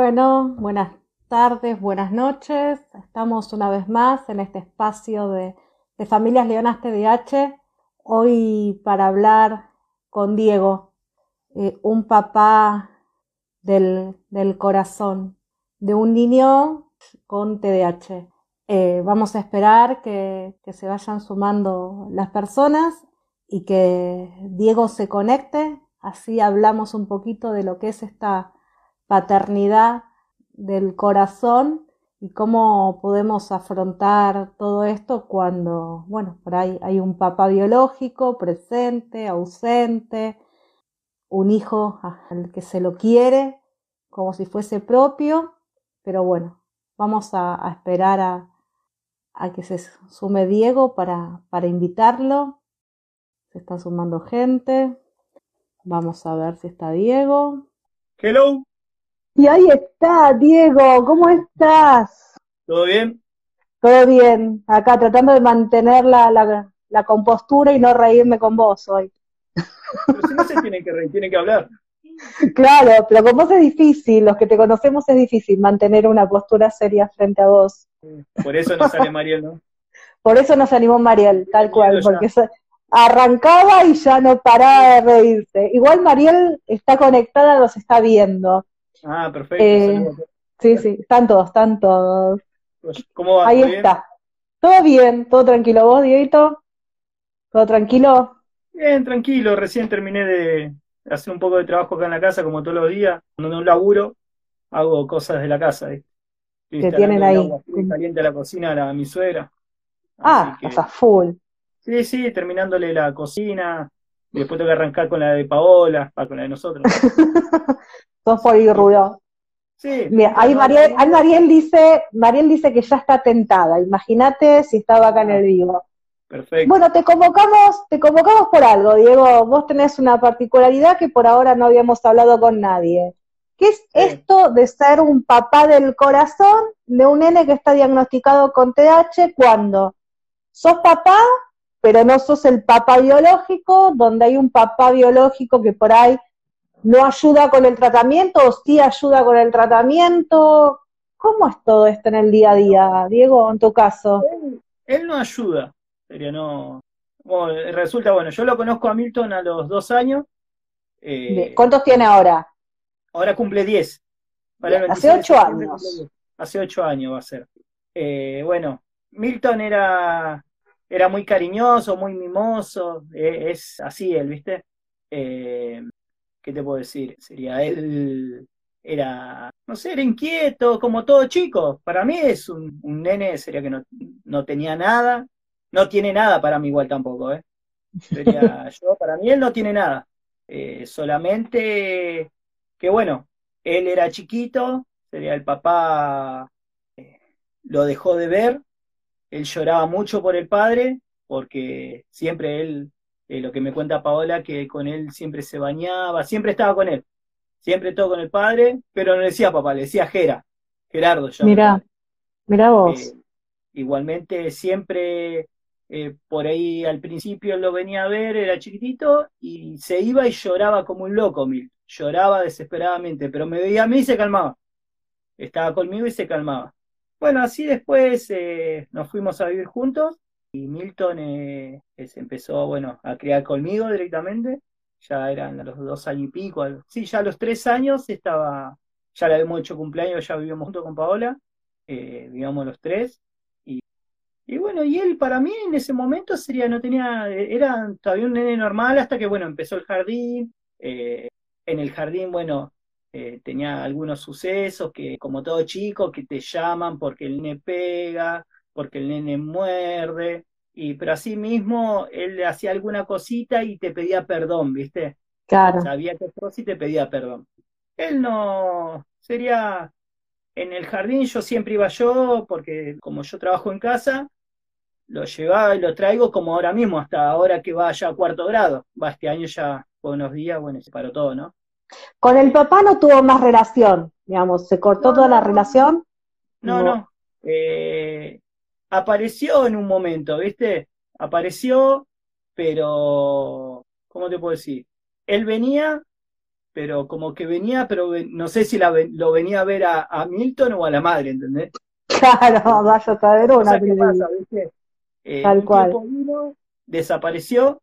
Bueno, buenas tardes, buenas noches. Estamos una vez más en este espacio de, Familias Leonas TDH. Hoy para hablar con Diego, eh, un papá del, corazón, de un niño con TDAH. Eh, vamos a esperar que, que se vayan sumando las personas y que Diego se conecte. Así hablamos un poquito de lo que es esta paternidad del corazón y cómo podemos afrontar todo esto cuando, bueno, por ahí hay un papá biológico presente, ausente, un hijo al que se lo quiere como si fuese propio, pero bueno, vamos a, esperar a, a, que se sume Diego para, para invitarlo. Se está sumando gente. Vamos a ver si está Diego. Hello. Y ahí está, Diego, ¿cómo estás? ¿Todo bien? Todo bien, acá tratando de mantener la, la, compostura y no reírme con vos hoy. Pero si no se tiene que reír, tiene que hablar. Claro, pero con vos es difícil, los que te conocemos es difícil mantener una postura seria frente a vos. Por eso no sale Mariel, ¿no? Por eso nos animó Mariel, tal cual, porque arrancaba y ya no paraba de reírse. Igual Mariel está conectada, nos está viendo. Ah, perfecto. Eh, sí, sí, están todos, están todos. Pues, ¿Cómo va? Ahí está. Todo bien, todo tranquilo. ¿Vos, Dieguito? ¿Todo tranquilo? Bien, tranquilo. Recién terminé de hacer un poco de trabajo acá en la casa, como todos los días. Cuando no laburo, hago cosas de la casa. Que tienen ahí. Caliente a la cocina a, mi suegra. Ah, o sea, full. Sí, sí, terminándole la cocina. Y después tengo que arrancar con la de Paola, con la de nosotros. Ir ruido. Sí. Mira, ahí Mariel, Mariel, dice, Mariel dice que ya está tentada. Imagínate si estaba acá en el vivo. Perfecto. Bueno, te convocamos, te convocamos por algo, Diego. Vos tenés una particularidad que por ahora no habíamos hablado con nadie. ¿Qué es esto de ser un papá del corazón de un nene que está diagnosticado con TH cuando sos papá, pero no sos el papá biológico, donde hay un papá biológico que por ahí no ayuda con el tratamiento o sí ayuda con el tratamiento? ¿Cómo es todo esto en el día a día, Diego, en tu caso? Él, no ayuda, sería no. resulta, bueno, yo lo conozco a Milton a los dos años. Eh, ¿Cuántos tiene ahora? Ahora cumple diez. hace ocho años. Hace ocho años va a ser. Eh, bueno, Milton era, era muy cariñoso, muy mimoso, eh, es así él, ¿viste? ¿Qué te puedo decir? Sería él, era, no sé, era inquieto, como todo chico. Para mí es un, nene, sería que no, no, tenía nada, no tiene nada para mí igual tampoco, ¿eh? Sería yo, para mí él no tiene nada. Eh, solamente que bueno, él era chiquito, sería el papá, eh, lo dejó de ver, él lloraba mucho por el padre, porque siempre él eh, lo que me cuenta Paola, que con él siempre se bañaba, siempre estaba con él, siempre todo con el padre, pero no le decía papá, le decía Gera, Gerardo. Ya mira, mira vos. Eh, igualmente siempre, eh, por ahí al principio lo venía a ver, era chiquitito, y se iba y lloraba como un loco, Mil. Lloraba desesperadamente, pero me veía a mí y se calmaba. Estaba conmigo y se calmaba. Bueno, así después nos fuimos a vivir juntos y Milton eh, se empezó, bueno, a criar conmigo directamente, ya eran a los dos años y pico, sí, ya a los tres años estaba, ya le habíamos hecho cumpleaños, ya vivíamos junto con Paola, eh, vivíamos los tres, y, y bueno, y él para mí en ese momento sería, no tenía, era todavía un nene normal hasta que, bueno, empezó el jardín, eh, en el jardín, bueno, eh, tenía algunos sucesos que, como todo chico, que te llaman porque el nene pega, porque el nene muerde, y, pero así mismo él le hacía alguna cosita y te pedía perdón, ¿viste? Claro. Sabía que cosa y te pedía perdón. Él no, sería, en el jardín yo siempre iba yo, porque como yo trabajo en casa, lo llevaba y lo traigo como ahora mismo, hasta ahora que va ya a cuarto grado. Va, este año ya fue unos días, bueno, se paró todo, ¿no? Con el papá no tuvo más relación, digamos, se cortó toda la relación. No, no. Eh, apareció en un momento, ¿viste? Apareció, pero, ¿cómo te puedo decir? Él venía, pero como que venía, pero no sé si la, lo venía a ver a, Milton o a la madre, ¿entendés? Claro, vaya a saber una. ¿Qué pasa, eh, Tal cual. Vino, desapareció,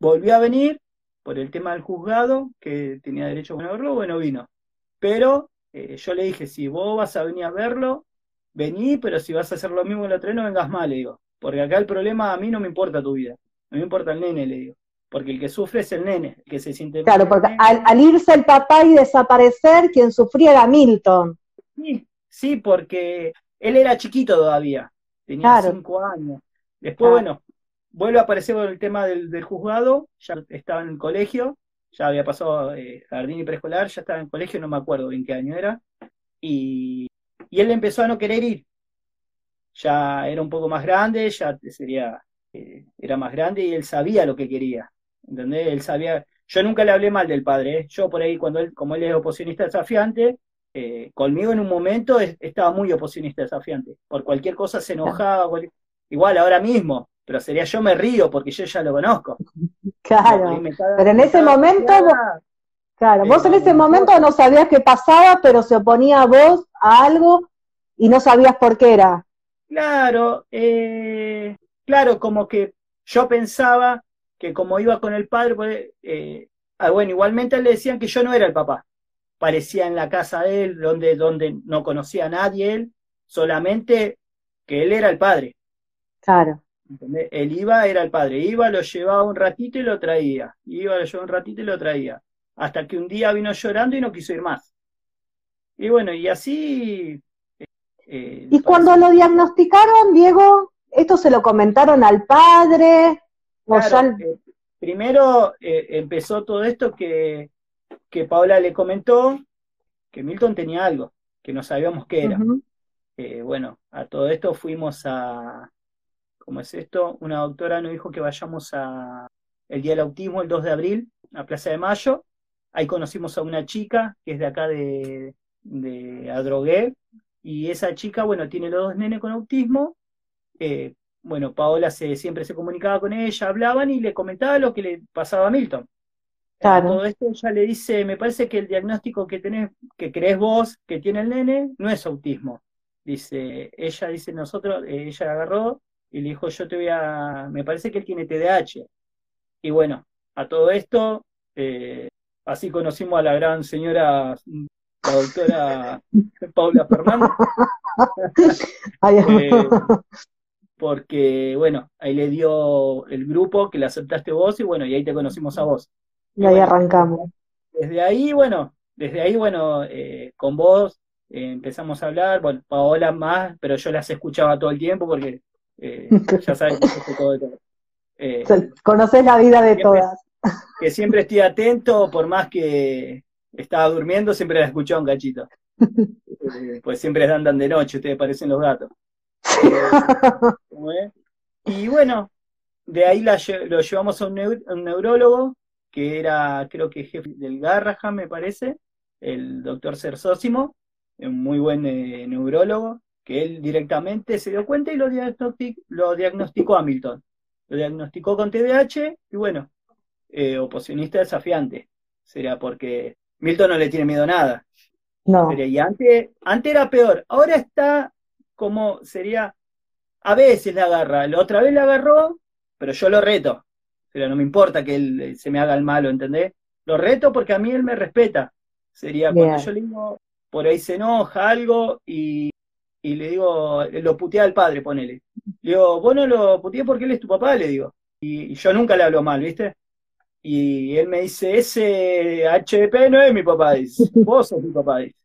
volvió a venir por el tema del juzgado, que tenía derecho a verlo, bueno, vino. Pero eh, yo le dije, si vos vas a venir a verlo, vení, pero si vas a hacer lo mismo que el otro no vengas mal, le digo. Porque acá el problema a mí no me importa tu vida, no me importa el nene, le digo. Porque el que sufre es el nene, el que se siente... Claro, porque al, irse el papá y desaparecer, quien sufría era Milton. Sí, sí, porque él era chiquito todavía, tenía cinco años. Después, bueno, vuelve a aparecer el tema del, juzgado, ya estaba en el colegio, ya había pasado eh, jardín y preescolar, ya estaba en el colegio, no me acuerdo en qué año era, y, y él empezó a no querer ir. Ya era un poco más grande, ya sería, eh, era más grande y él sabía lo que quería. ¿entendés? Él sabía, yo nunca le hablé mal del padre, ¿eh? yo por ahí cuando él, como él es oposicionista desafiante, eh, conmigo en un momento estaba muy oposicionista desafiante, por cualquier cosa se enojaba, igual ahora mismo, pero sería yo me río porque yo ya lo conozco. Claro, pero en ese momento, claro, vos en ese momento no sabías qué pasaba, pero se oponía a vos a algo y no sabías por qué era. Claro, eh, claro, como que yo pensaba que como iba con el padre, pues, eh, ah, bueno, igualmente le decían que yo no era el papá. Parecía en la casa de él, donde, donde no conocía a nadie él, solamente que él era el padre. Claro. Él iba, era el padre. Iba, lo llevaba un ratito y lo traía. Iba, lo llevaba un ratito y lo traía. Hasta que un día vino llorando y no quiso ir más. Y bueno, y así. Eh, ¿Y cuando lo diagnosticaron, Diego, esto se lo comentaron al padre? Eh, primero eh, empezó todo esto que, que Paola le comentó que Milton tenía algo, que no sabíamos qué era. Bueno, a todo esto fuimos a, ¿cómo es esto? Una doctora nos dijo que vayamos a el Día del Autismo, el 2 de abril, a Plaza de Mayo. Ahí conocimos a una chica que es de acá de, de Adrogué, y esa chica, bueno, tiene los dos nenes con autismo, bueno, Paola se, siempre se comunicaba con ella, hablaban y le comentaba lo que le pasaba a Milton. Claro. Todo esto ella le dice, me parece que el diagnóstico que tenés, que crees vos que tiene el nene, no es autismo. Dice, ella dice, nosotros, eh, ella agarró y le dijo, yo te voy a, me parece que él tiene TDAH. Y bueno, a todo esto, eh, así conocimos a la gran señora, la doctora Paula Fernández. eh, porque, bueno, ahí le dio el grupo que le aceptaste vos y bueno, y ahí te conocimos a vos. Y, ahí arrancamos. Desde ahí, bueno, desde ahí, bueno, eh, con vos eh, empezamos a hablar, bueno, Paola más, pero yo las escuchaba todo el tiempo porque eh, ya sabes que todo de todo. Conoces la vida de todas. Que siempre estoy atento, por más que estaba durmiendo, siempre la escuchaba un cachito. pues siempre andan de noche, ustedes parecen los gatos. y bueno, de ahí lo llevamos a un, neurólogo, que era, creo que jefe del Garrahan, me parece, el doctor Cersósimo, un muy buen eh, neurólogo, que él directamente se dio cuenta y lo, lo diagnosticó a Milton. Lo diagnosticó con TDAH y bueno, eh, oposicionista desafiante. Sería porque Milton no le tiene miedo a nada. No. y antes, antes era peor. Ahora está como sería, a veces la agarra, la otra vez la agarró, pero yo lo reto, pero no me importa que él eh, se me haga el malo, ¿entendés? Lo reto porque a mí él me respeta. Sería cuando yo le digo, por ahí se enoja algo y, y le digo, lo putea al padre, ponele. Le digo, vos no lo puteé porque él es tu papá, le digo. Y, yo nunca le hablo mal, ¿viste? Y él me dice, ese HDP no es mi papá, dice. Vos sos mi papá, dice.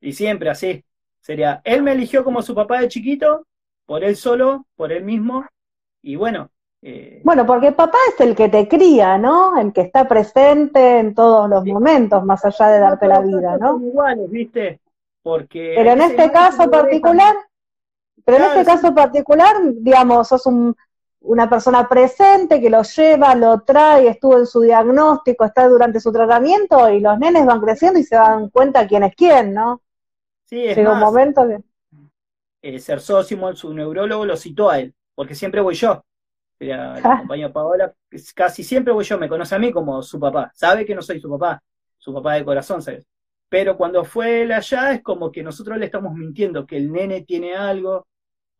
Y siempre así. Sería, él me eligió como su papá de chiquito, por él solo, por él mismo, y bueno. Eh, bueno, porque papá es el que te cría, ¿no? El que está presente en todos los momentos, más allá de darte la vida, ¿no? iguales, ¿viste? Porque. Pero en este caso particular, pero en este caso particular, digamos, sos una persona presente que lo lleva, lo trae, estuvo en su diagnóstico, está durante su tratamiento y los nenes van creciendo y se dan cuenta quién es quién, ¿no? Sí, es un momento que... Eh, su neurólogo, lo citó a él, porque siempre voy yo. La, compañía Paola, casi siempre voy yo, me conoce a mí como su papá, sabe que no soy su papá. su papá de corazón, ¿sabes? Pero cuando fue él allá es como que nosotros le estamos mintiendo que el nene tiene algo,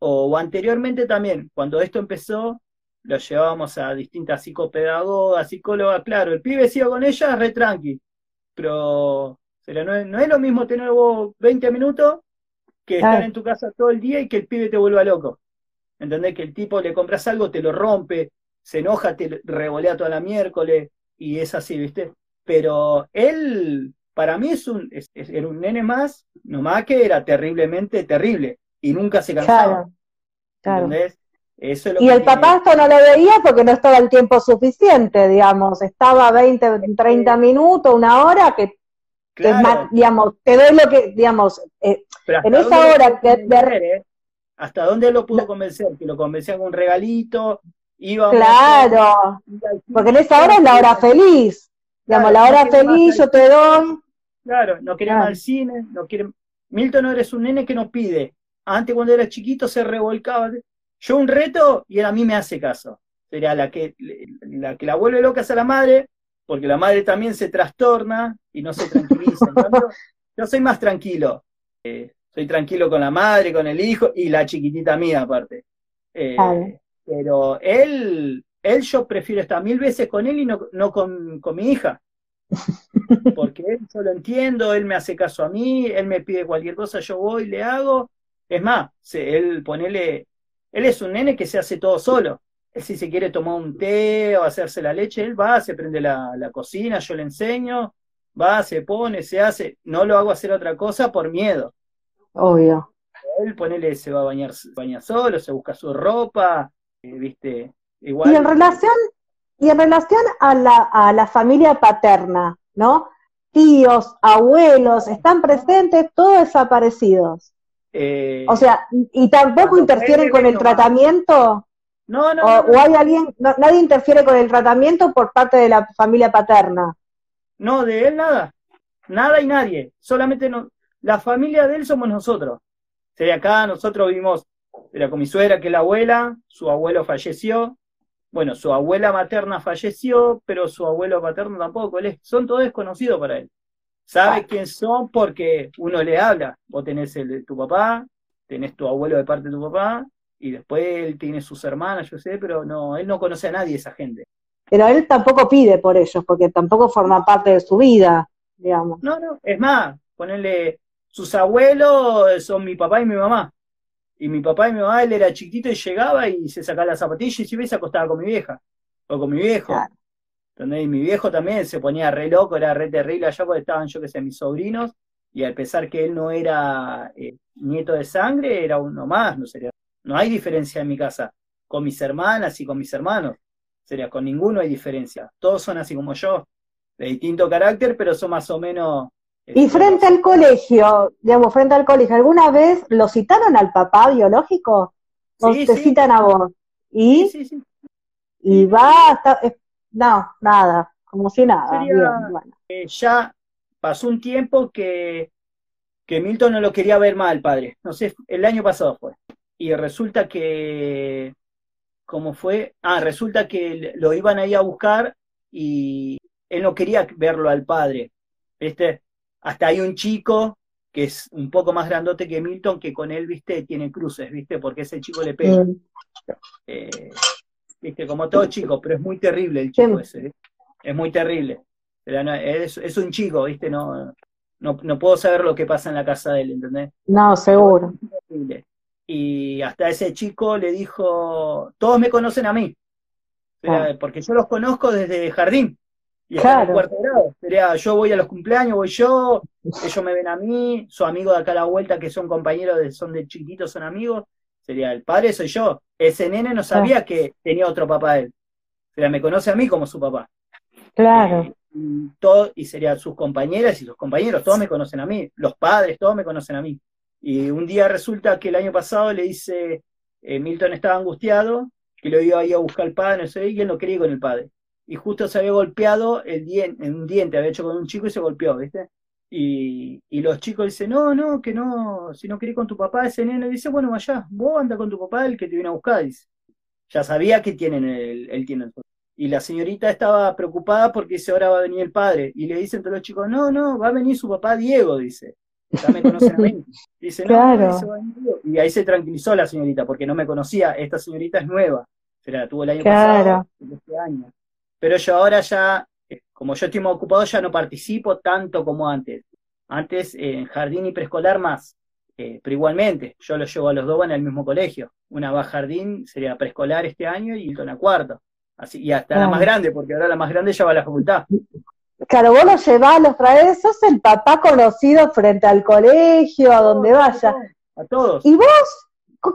o, anteriormente también, cuando esto empezó, lo llevábamos a distintas psicopedagogas, psicólogas, claro, el pibe sigue con ella, re tranqui, pero no, es, no es lo mismo tener vos 20 minutos que estar en tu casa todo el día y que el pibe te vuelva loco. ¿Entendés? Que el tipo le compras algo, te lo rompe, se enoja, te revolea toda la miércoles y es así, ¿viste? Pero él, para mí, es un, era un nene más, nomás que era terriblemente terrible y nunca se cansaba. Claro. Eso y el papá esto no lo veía porque no estaba el tiempo suficiente, digamos, estaba 20, 30 minutos, una hora, que digamos, te doy lo que, digamos, eh, en esa hora que... ¿eh? ¿Hasta dónde lo pudo convencer? Que lo convencía con un regalito, iba Claro, porque en esa hora es la hora feliz. Digamos, la hora feliz yo te doy. Claro, no queremos al cine, no quiere... Milton no eres un nene que nos pide. Antes cuando era chiquito se revolcaba. Yo un reto y él a mí me hace caso. Sería la que la que la vuelve loca es a la madre, porque la madre también se trastorna y no se tranquiliza. yo soy más tranquilo. Eh, soy tranquilo con la madre, con el hijo y la chiquitita mía aparte. Eh, pero él, él yo prefiero estar mil veces con él y no, no con, con, mi hija. Porque él, yo lo entiendo, él me hace caso a mí, él me pide cualquier cosa, yo voy, le hago. Es más, él ponele, él es un nene que se hace todo solo. Él si se quiere tomar un té o hacerse la leche, él va, se prende la, la cocina, yo le enseño, va, se pone, se hace. No lo hago hacer otra cosa por miedo Obvio. Él, ponele, se va a bañar, baña solo, se busca su ropa, eh, viste, igual. Y en relación, y en relación a la, a la familia paterna, ¿no? Tíos, abuelos, están presentes, todos desaparecidos. Eh, o sea, y tampoco interfieren con el tratamiento. No, no, o, hay alguien, nadie interfiere con el tratamiento por parte de la familia paterna. No, de él nada. Nada y nadie. Solamente no, la familia de él somos nosotros. Sería acá, nosotros vivimos, era con mi suegra, que es la abuela, su abuelo falleció, bueno, su abuela materna falleció, pero su abuelo paterno tampoco, él son todos desconocidos para él. Sabe ah. quién son porque uno le habla. Vos tenés el de tu papá, tenés tu abuelo de parte de tu papá, y después él tiene sus hermanas, yo sé, pero no, él no conoce a nadie esa gente. Pero él tampoco pide por ellos, porque tampoco forma parte de su vida, digamos. No, no, es más, ponerle, sus abuelos son mi papá y mi mamá. Y mi papá y mi mamá, él era chiquito y llegaba y se sacaba las zapatillas y se acostaba con mi vieja. O con mi viejo. Y mi viejo también se ponía re loco, era re terrible allá porque estaban, yo que sé, mis sobrinos. Y al pesar que él no era eh, nieto de sangre, era uno más, no sería. No hay diferencia en mi casa. Con mis hermanas y con mis hermanos. Sería, con ninguno hay diferencia. Todos son así como yo. De distinto carácter, pero son más o menos y frente al colegio, digamos, frente al colegio, ¿alguna vez lo citaron al papá biológico? ¿O te citan a vos? ¿Y? Sí, sí, Y va hasta... No, nada, como si nada. Eh, ya pasó un tiempo que, que Milton no lo quería ver mal, padre. No sé, el año pasado fue. Y resulta que... ¿Cómo fue? Ah, resulta que lo iban ahí a buscar y él no quería verlo al padre. ¿Viste? Hasta hay un chico que es un poco más grandote que Milton, que con él, viste, tiene cruces, viste, porque ese chico le pega. Mm. Eh, viste, como todo chico, pero es muy terrible el chico ese, ¿eh? es muy terrible. Es, un chico, viste, no, no, puedo saber lo que pasa en la casa de él, ¿entendés? No, seguro. Y hasta ese chico le dijo, todos me conocen a mí, ah. porque yo los conozco desde jardín. Y claro. cuarto grado. Sería, yo voy a los cumpleaños, voy yo, ellos me ven a mí, su amigo de acá a la vuelta que son compañeros, de, son de chiquitos, son amigos. Sería, el padre soy yo. Ese nene no sabía que tenía otro papá él. Sería, me conoce a mí como su papá. Claro. Eh, y, todo, y serían sus compañeras y sus compañeros, todos me conocen a mí. Los padres, todos me conocen a mí. Y un día resulta que el año pasado le dice, eh, Milton estaba angustiado, que lo iba a ir a buscar al padre, no sé, y él no quería ir con el padre y justo se había golpeado el en un diente, había hecho con un chico y se golpeó, ¿viste? Y, y los chicos dicen, no, no, que no, si no querés con tu papá, ese nene dice, bueno, vaya, vos anda con tu papá, el que te viene a buscar, dice. Ya sabía que tienen el, el tiene y la señorita estaba preocupada porque dice, ahora va a venir el padre. Y le dicen todos los chicos, no, no, va a venir su papá Diego, dice. Ya me conocen a mí. Dice, no, va Y ahí se tranquilizó la señorita, porque no me conocía. Esta señorita es nueva. Se la tuvo el año pasado, este año. Pero yo ahora ya, como yo estoy ocupado, ya no participo tanto como antes. Antes en jardín y preescolar más. Eh, pero igualmente, yo los llevo a los dos en el mismo colegio. Una va a jardín, sería preescolar este año, y otra a cuarto. Así, y hasta la más grande, porque ahora la más grande ya va a la facultad. Claro, vos los llevás, los traes, sos el papá conocido frente al colegio, a donde vaya. A todos. ¿Y vos,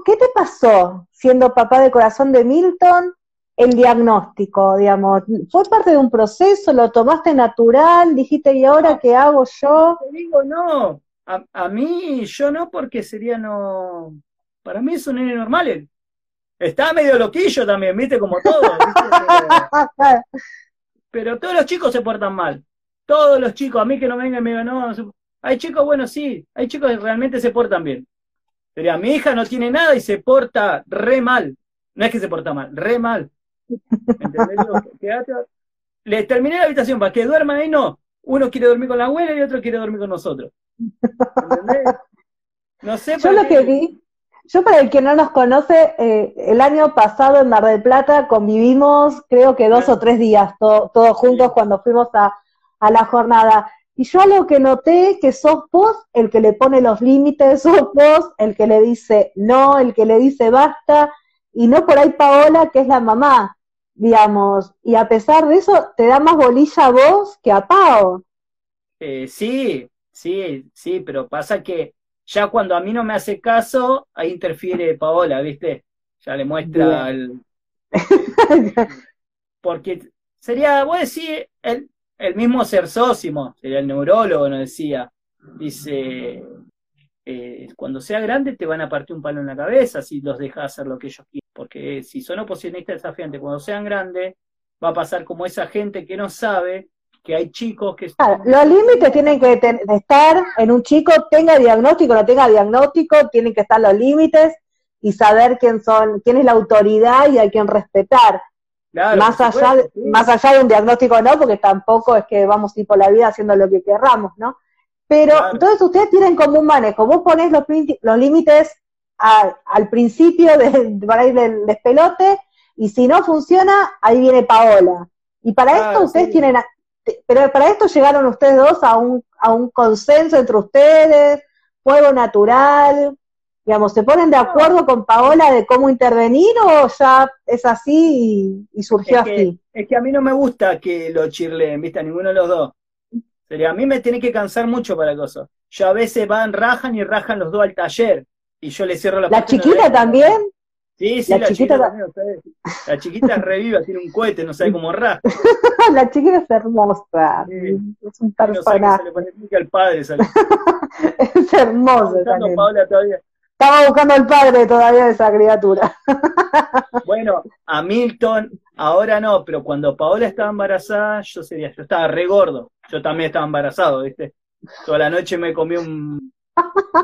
qué te pasó siendo papá de corazón de Milton? El diagnóstico, digamos, ¿fue parte de un proceso? ¿Lo tomaste natural? ¿Dijiste, ¿y ahora qué hago yo? Te digo, no, a, mí, yo no, porque sería no. Para mí es un nene normal. Está medio loquillo también, viste, como todo. Pero todos los chicos se portan mal. Todos los chicos, a mí que no vengan y me digan, no, hay chicos, bueno, sí, hay chicos que realmente se portan bien. Pero mi hija no tiene nada y se porta re mal. No es que se porta mal, re mal. ¿Entendés? Le terminé la habitación para que duerman ahí, no. Uno quiere dormir con la abuela y otro quiere dormir con nosotros. No sé. Yo lo que vi, yo para el que no nos conoce, eh, el año pasado en Mar del Plata convivimos, creo que dos o tres días, todos juntos cuando fuimos a, a la jornada. Y yo lo que noté que sos vos el que le pone los límites, sos vos el que le dice no, el que le dice basta, y no por ahí Paola, que es la mamá, digamos. Y a pesar de eso, te da más bolilla a vos que a Pao. Eh, sí, Sí, sí, pero pasa que ya cuando a mí no me hace caso, ahí interfiere Paola, ¿viste? Ya le muestra el... Porque sería, voy a decir, el, el mismo Sósimo, sería el neurólogo, nos decía. Dice, eh, cuando sea grande te van a partir un palo en la cabeza si los dejas hacer lo que ellos quieren. Porque si son oposicionistas desafiantes, cuando sean grandes, va a pasar como esa gente que no sabe que hay chicos que... los límites tienen que estar en un chico, tenga diagnóstico, no tenga diagnóstico, tienen que estar los límites y saber quién son, quién es la autoridad y hay quien respetar. más, allá, de, más allá de un diagnóstico no, porque tampoco es que vamos a ir por la vida haciendo lo que querramos, ¿no? Pero entonces ustedes tienen como un manejo, vos ponés los, los límites al principio de, para ir del despelote y si no funciona, ahí viene Paola. Y para esto ustedes tienen pero para esto llegaron ustedes dos a un, a un consenso entre ustedes, fuego natural, digamos, ¿se ponen de acuerdo con Paola de cómo intervenir o ya es así y, surgió así? Es que a mí no me gusta que lo chirleen, ¿viste? A ninguno de los dos. Sería, a mí me tiene que cansar mucho para cosas. Yo a veces van, rajan y rajan los dos al taller. Y yo le cierro la ¿La chiquita también? Sí, sí, la, chiquita, la chiquita reviva, tiene un cohete, no sabe cómo raja. la chiquita es hermosa. Es un personaje. No se le pone al padre, ¿sale? es hermoso. Estaba buscando al padre todavía de esa criatura. bueno, a Milton, ahora no, pero cuando Paola estaba embarazada, yo sería, yo estaba re gordo. Yo también estaba embarazado, ¿viste? Toda la noche me comí un,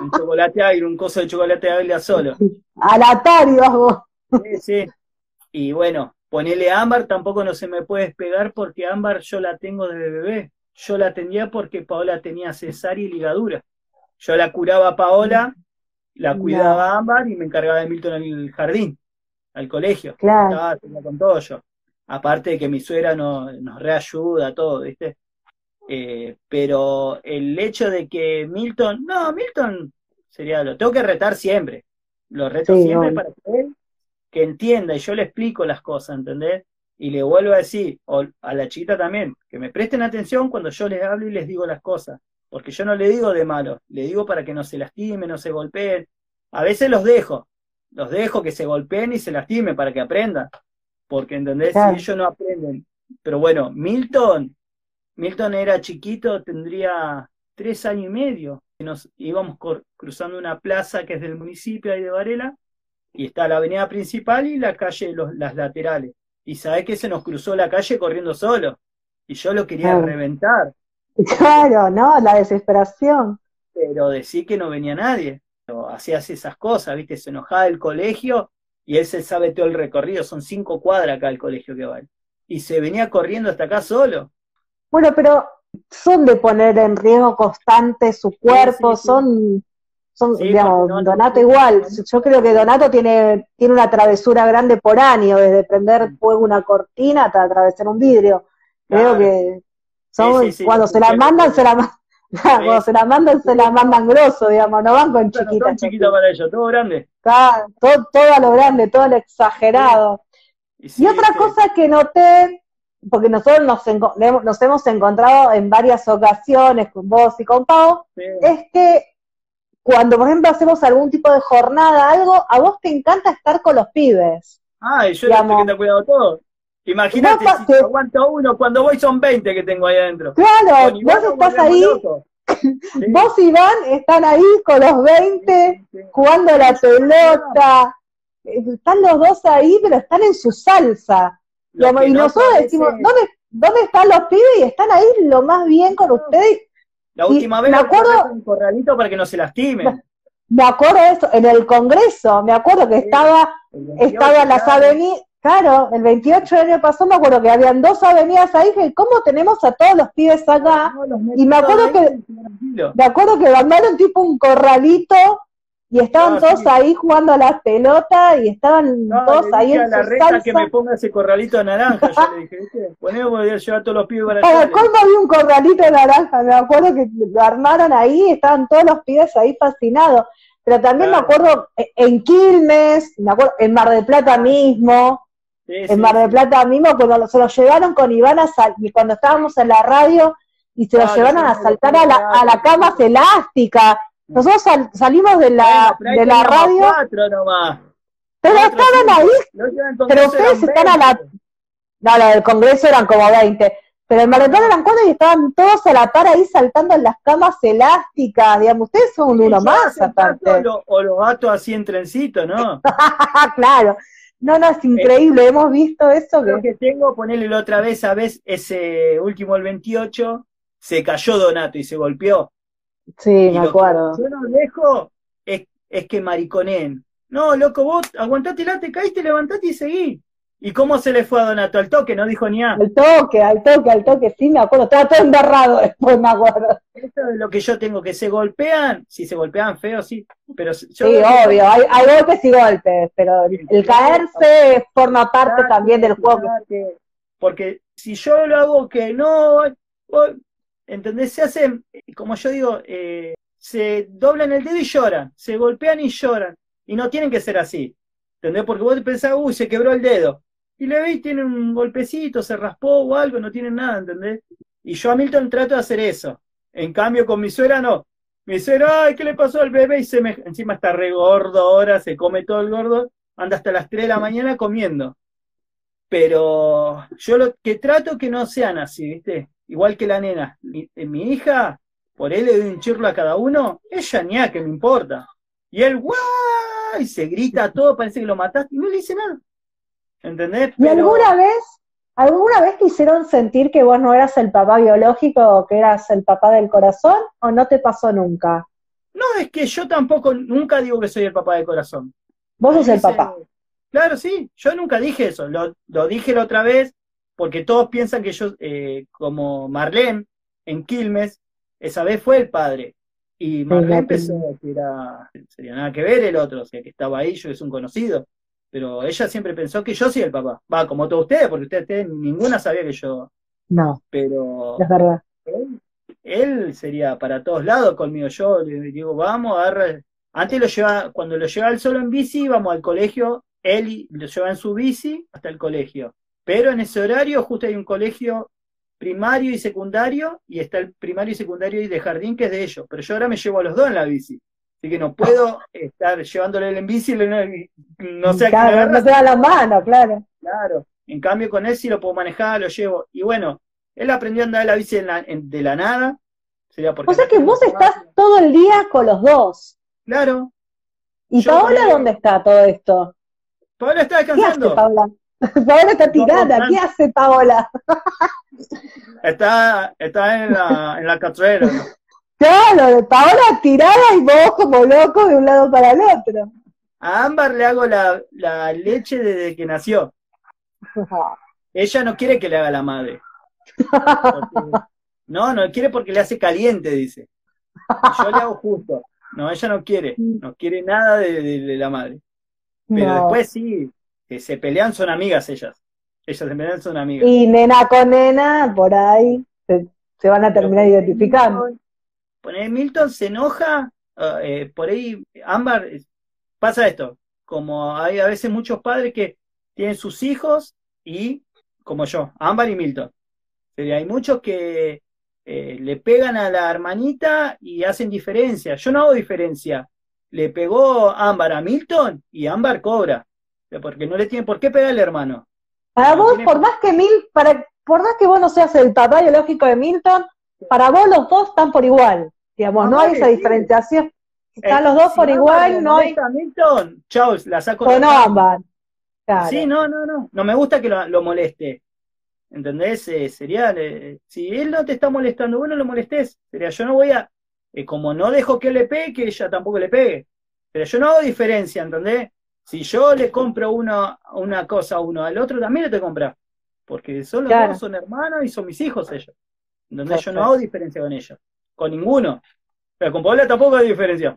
un chocolate agrio, un coso de chocolate agrio solo. Alatario vos. Sí, sí. Y bueno, ponele ámbar, tampoco no se me puede despegar porque ámbar yo la tengo desde bebé. Yo la atendía porque Paola tenía cesárea y ligadura. Yo la curaba a Paola, la cuidaba a ámbar y me encargaba de Milton en el jardín, al colegio. Claro. Estaba con todo yo. Aparte de que mi suegra nos, nos reayuda, todo, ¿viste? Eh, pero el hecho de que Milton, no, Milton sería, lo tengo que retar siempre, lo reto siempre para que él que entienda y yo le explico las cosas, ¿entendés? Y le vuelvo a decir, o a la chiquita también, que me presten atención cuando yo les hablo y les digo las cosas, porque yo no le digo de malo, le digo para que no se lastimen, no se golpeen. A veces los dejo, los dejo que se golpeen y se lastimen para que aprendan, porque ¿entendés? Si ellos no aprenden. Pero bueno, Milton Milton era chiquito, tendría tres años y medio. Nos íbamos cruzando una plaza que es del municipio ahí de Varela, y está la avenida principal y la calle, los, las laterales. Y sabés que se nos cruzó la calle corriendo solo. Y yo lo quería reventar. Claro, ¿no? La desesperación. Pero decía que no venía nadie. Hacías esas cosas, ¿viste? Se enojaba el colegio y él se sabe todo el recorrido. Son cinco cuadras acá el colegio que va. y se venía corriendo hasta acá solo. Bueno, pero son de poner en riesgo constante su cuerpo, son, son digamos, Donato igual. Yo creo que Donato tiene, tiene una travesura grande por año, desde prender fuego una cortina hasta atravesar un vidrio. Creo que son, cuando se la mandan, se la mandan. Cuando se la mandan, se la mandan grosso, digamos, no van con chiquitas. chiquita para ellos, todo grande. Todo, todo a lo grande, todo a lo exagerado. Y, otra cosa que noté, porque nosotros nos, nos, hemos encontrado en varias ocasiones con vos y con Pau, es que cuando, por ejemplo, hacemos algún tipo de jornada, algo, a vos te encanta estar con los pibes. Ah, y yo digamos, que te he cuidado todo. Imagínate si aguanto uno, cuando voy son 20 que tengo ahí adentro. Claro, vos estás ahí, vos y Iván están ahí con los 20, jugando la pelota, están los dos ahí, pero están en su salsa. Y nosotros decimos, ¿dónde, ¿dónde están los pibes? Y están ahí lo más bien con ustedes. La última vez me acuerdo un corralito para que no se lastimen. Me acuerdo de eso, en el Congreso, me acuerdo que estaba, estaba las avenidas, claro, el 28 del año pasado me acuerdo que habían dos avenidas ahí, que ¿cómo tenemos a todos los pibes acá? y me acuerdo que, me acuerdo que mandaron tipo un corralito y estaban todos ahí jugando a la pelota y estaban todos ahí en la su salsa. que me ponga ese corralito de naranja, yo le dije, ¿viste? Ponemos, voy a llevar todos los pibes para allá. ¿Cómo había un corralito de naranja? Me acuerdo que lo armaron ahí, estaban todos los pibes ahí fascinados. Pero también me acuerdo en Quilmes, me acuerdo en Mar del Plata mismo, en Mar del Plata mismo, cuando se lo llevaron con Iván a y cuando estábamos en la radio y se lo llevaron a saltar a la, a la cama elástica nosotros salimos de la, de la radio. Pero estaban ahí. pero ustedes están a la. No, la del Congreso eran como 20. Pero en Maratón eran cuatro y estaban todos a la par ahí saltando en las camas elásticas. Digamos, ustedes son uno más, aparte. o los gatos así en trencito, ¿no? claro. No, no, es increíble. Hemos visto eso. Lo que... tengo, ponerle la otra vez, a vez, ese último, el 28, se cayó Donato y se golpeó. Sí, me acuerdo. yo no dejo es, es que mariconen. No, loco, vos aguantate la, te caíste, levantate y seguí. ¿Y cómo se le fue a Donato? Al toque, no dijo ni nada. Al toque, al toque, al toque, sí, me acuerdo. Estaba todo embarrado después, me acuerdo. Eso es lo que yo tengo, que se golpean, si se golpean feo, sí. Pero sí, obvio, hay, hay, golpes y golpes, pero el, caerse forma parte también del juego. Porque si yo lo hago que no, ¿Entendés? Se hacen, como yo digo, eh, se doblan el dedo y lloran, se golpean y lloran. Y no tienen que ser así. ¿Entendés? Porque vos pensás, uy, se quebró el dedo. Y le veis, tiene un golpecito, se raspó o algo, no tienen nada, ¿entendés? Y yo a Milton trato de hacer eso. En cambio, con mi suegra no. Mi suegra, ay, ¿qué le pasó al bebé? Y se me... encima está re gordo ahora, se come todo el gordo, anda hasta las 3 de la mañana comiendo. Pero yo lo que trato que no sean así, ¿viste? Igual que la nena. Mi, eh, mi hija, por él le doy un chirlo a cada uno, ella ni a que me importa. Y él, ¡guay! Se grita todo, parece que lo mataste, y no le dice nada. ¿Entendés? ¿Y alguna vez, alguna vez te hicieron sentir que vos no eras el papá biológico o que eras el papá del corazón, o no te pasó nunca? No, es que yo tampoco, nunca digo que soy el papá del corazón. Vos sos el papá. Claro, sí, yo nunca dije eso, lo, lo dije la otra vez porque todos piensan que yo, eh, como Marlene en Quilmes, esa vez fue el padre. Y Marlene pensó que era, sería nada que ver el otro, o sea, que estaba ahí, yo es un conocido. Pero ella siempre pensó que yo soy el papá. Va, como todos ustedes, porque ustedes, ninguna sabía que yo. No. Pero. Es verdad. Él, sería para todos lados conmigo. Yo le digo, vamos, agarra. Antes lo lleva, cuando lo llevaba él solo en bici, íbamos al colegio, él lo lleva en su bici hasta el colegio. Pero en ese horario justo hay un colegio primario y secundario, y está el primario y secundario y de jardín que es de ellos. Pero yo ahora me llevo a los dos en la bici. Así que no puedo estar llevándole en bici, no sé claro, no se da la mano, claro. Claro. En cambio, con él sí lo puedo manejar, lo llevo. Y bueno, él aprendió a andar en la bici de la nada. Sería porque o sea que vos estás todo el día con los dos. Claro. ¿Y Paola dónde está todo esto? Paola está descansando. Paola? Paola está tirada, ¿qué hace Paola? Está, está en la, en la catrera. Claro, Paola tirada y vos como loco de un lado para el otro. A Ámbar le hago la, la leche desde que nació. ella no quiere que le haga la madre. no, no quiere porque le hace caliente, dice. yo le hago justo. No, ella no quiere, no quiere nada de, la madre. Pero después sí, que se pelean son amigas ellas. Ellas se pelean son amigas. Y nena con nena, por ahí se, van a terminar identificando. Poner Milton se enoja, ah, eh, por ahí Ámbar, pasa esto, como hay a veces muchos padres que tienen sus hijos y, como yo, Ámbar y Milton. hay muchos que eh, le pegan a la hermanita y hacen diferencia. Yo no hago diferencia. Le pegó Ámbar a Milton y Ámbar cobra. Porque no le tiene por qué pegar al hermano. Para vos, por más que Mil, para, por más que vos no seas el papá biológico de Milton, para vos los dos están por igual. Digamos, no, hay esa diferenciación. Están eh, los dos por igual, no hay. Milton, chao, la saco. Con Ámbar. Sí, no, no, no. No me gusta que lo moleste. ¿Entendés? Eh, sería, eh, si él no te está molestando, bueno, lo molestes. Sería, yo no voy a, como no dejo que él le pegue, que ella tampoco le pegue. Pero yo no hago diferencia, ¿entendés? Si yo le compro una, una cosa a uno, al otro también le te compra. Porque son los dos, son hermanos y son mis hijos ellos. ¿Entendés? Yo no hago diferencia con ellos. Con ninguno. Pero con Paola tampoco hay diferencia.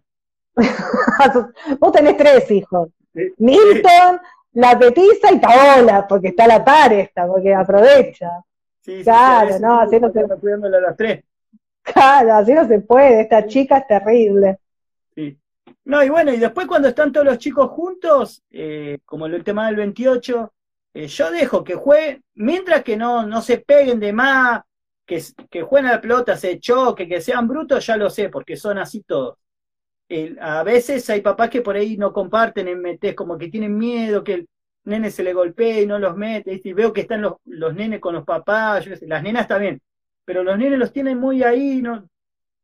Vos tenés tres hijos. Milton, la petiza y Paola, porque está la par esta, porque aprovecha. Sí, claro, no, así no se puede. las tres. Claro, así no se puede, esta chica es terrible. Sí. No, y bueno, y después cuando están todos los chicos juntos, eh, como el tema del 28, eh, yo dejo que jueguen, mientras que no, no se peguen de más, que, que jueguen a la pelota, se choque, que sean brutos, ya lo sé, porque son así todos a veces hay papás que por ahí no comparten en metes, como que tienen miedo que el nene se le golpee y no los mete, y veo que están los, los nenes con los papás, las nenas también, pero los nenes los tienen muy ahí, ¿no?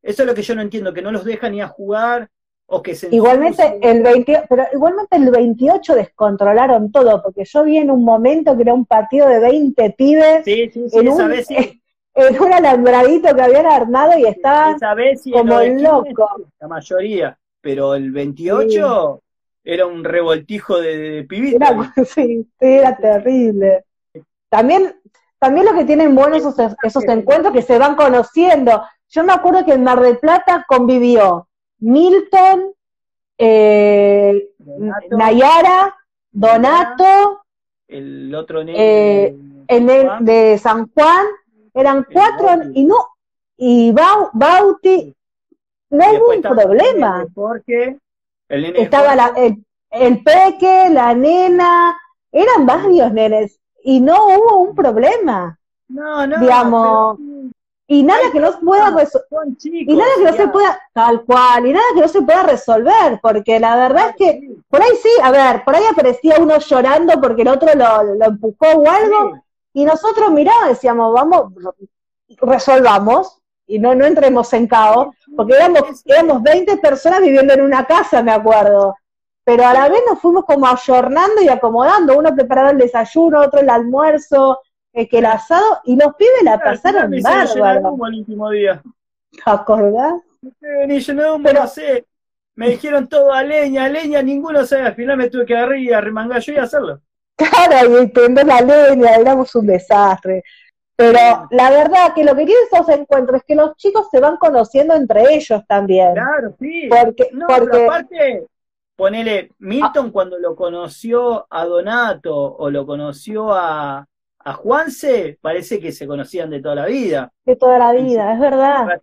Eso es lo que yo no entiendo, que no los dejan ni a jugar, o que se... Igualmente el, 20, pero igualmente el 28 descontrolaron todo, porque yo vi en un momento que era un partido de 20 pibes. Sí, sí, sí, esa vez sí. en un alambradito que habían armado y estaban como locos. La mayoría, pero el 28 era un revoltijo de, pibitos. Era, sí, era terrible. También, también lo que tienen buenos esos, esos encuentros que se van conociendo. Yo me acuerdo que en Mar del Plata convivió Milton, eh, Nayara, Donato, el otro eh, de San Juan. Eran cuatro y no, y Bauti, no hubo un problema. Porque el Estaba la, el, peque, la nena, eran varios nenes y no hubo un problema. No, no. Digamos, y nada que no pueda resolver, y nada que no se pueda, tal cual, y nada que no se pueda resolver, porque la verdad es que por ahí sí, a ver, por ahí aparecía uno llorando porque el otro lo, lo empujó o algo, y nosotros mirá, decíamos, vamos, resolvamos y no, no entremos en caos, porque éramos, éramos 20 personas viviendo en una casa, me acuerdo. Pero a la vez nos fuimos como ayornando y acomodando, uno preparaba el desayuno, otro el almuerzo, eh, que el asado, y los pibes la pasaron bárbaro. el último día. ¿Te acordás? Ni yo no, Pero, sé. Me dijeron todo a leña, a leña, ninguno sabe, al final me tuve que agarrar y arremangar yo y hacerlo. Claro, y prender la leña, éramos un desastre. Pero la verdad que lo que tienen estos encuentros es que los chicos se van conociendo entre ellos también. Claro, sí. Porque, no, porque... Pero aparte, ponele, Milton ah. cuando lo conoció a Donato o lo conoció a, a Juanse, parece que se conocían de toda la vida. De toda la vida, es verdad.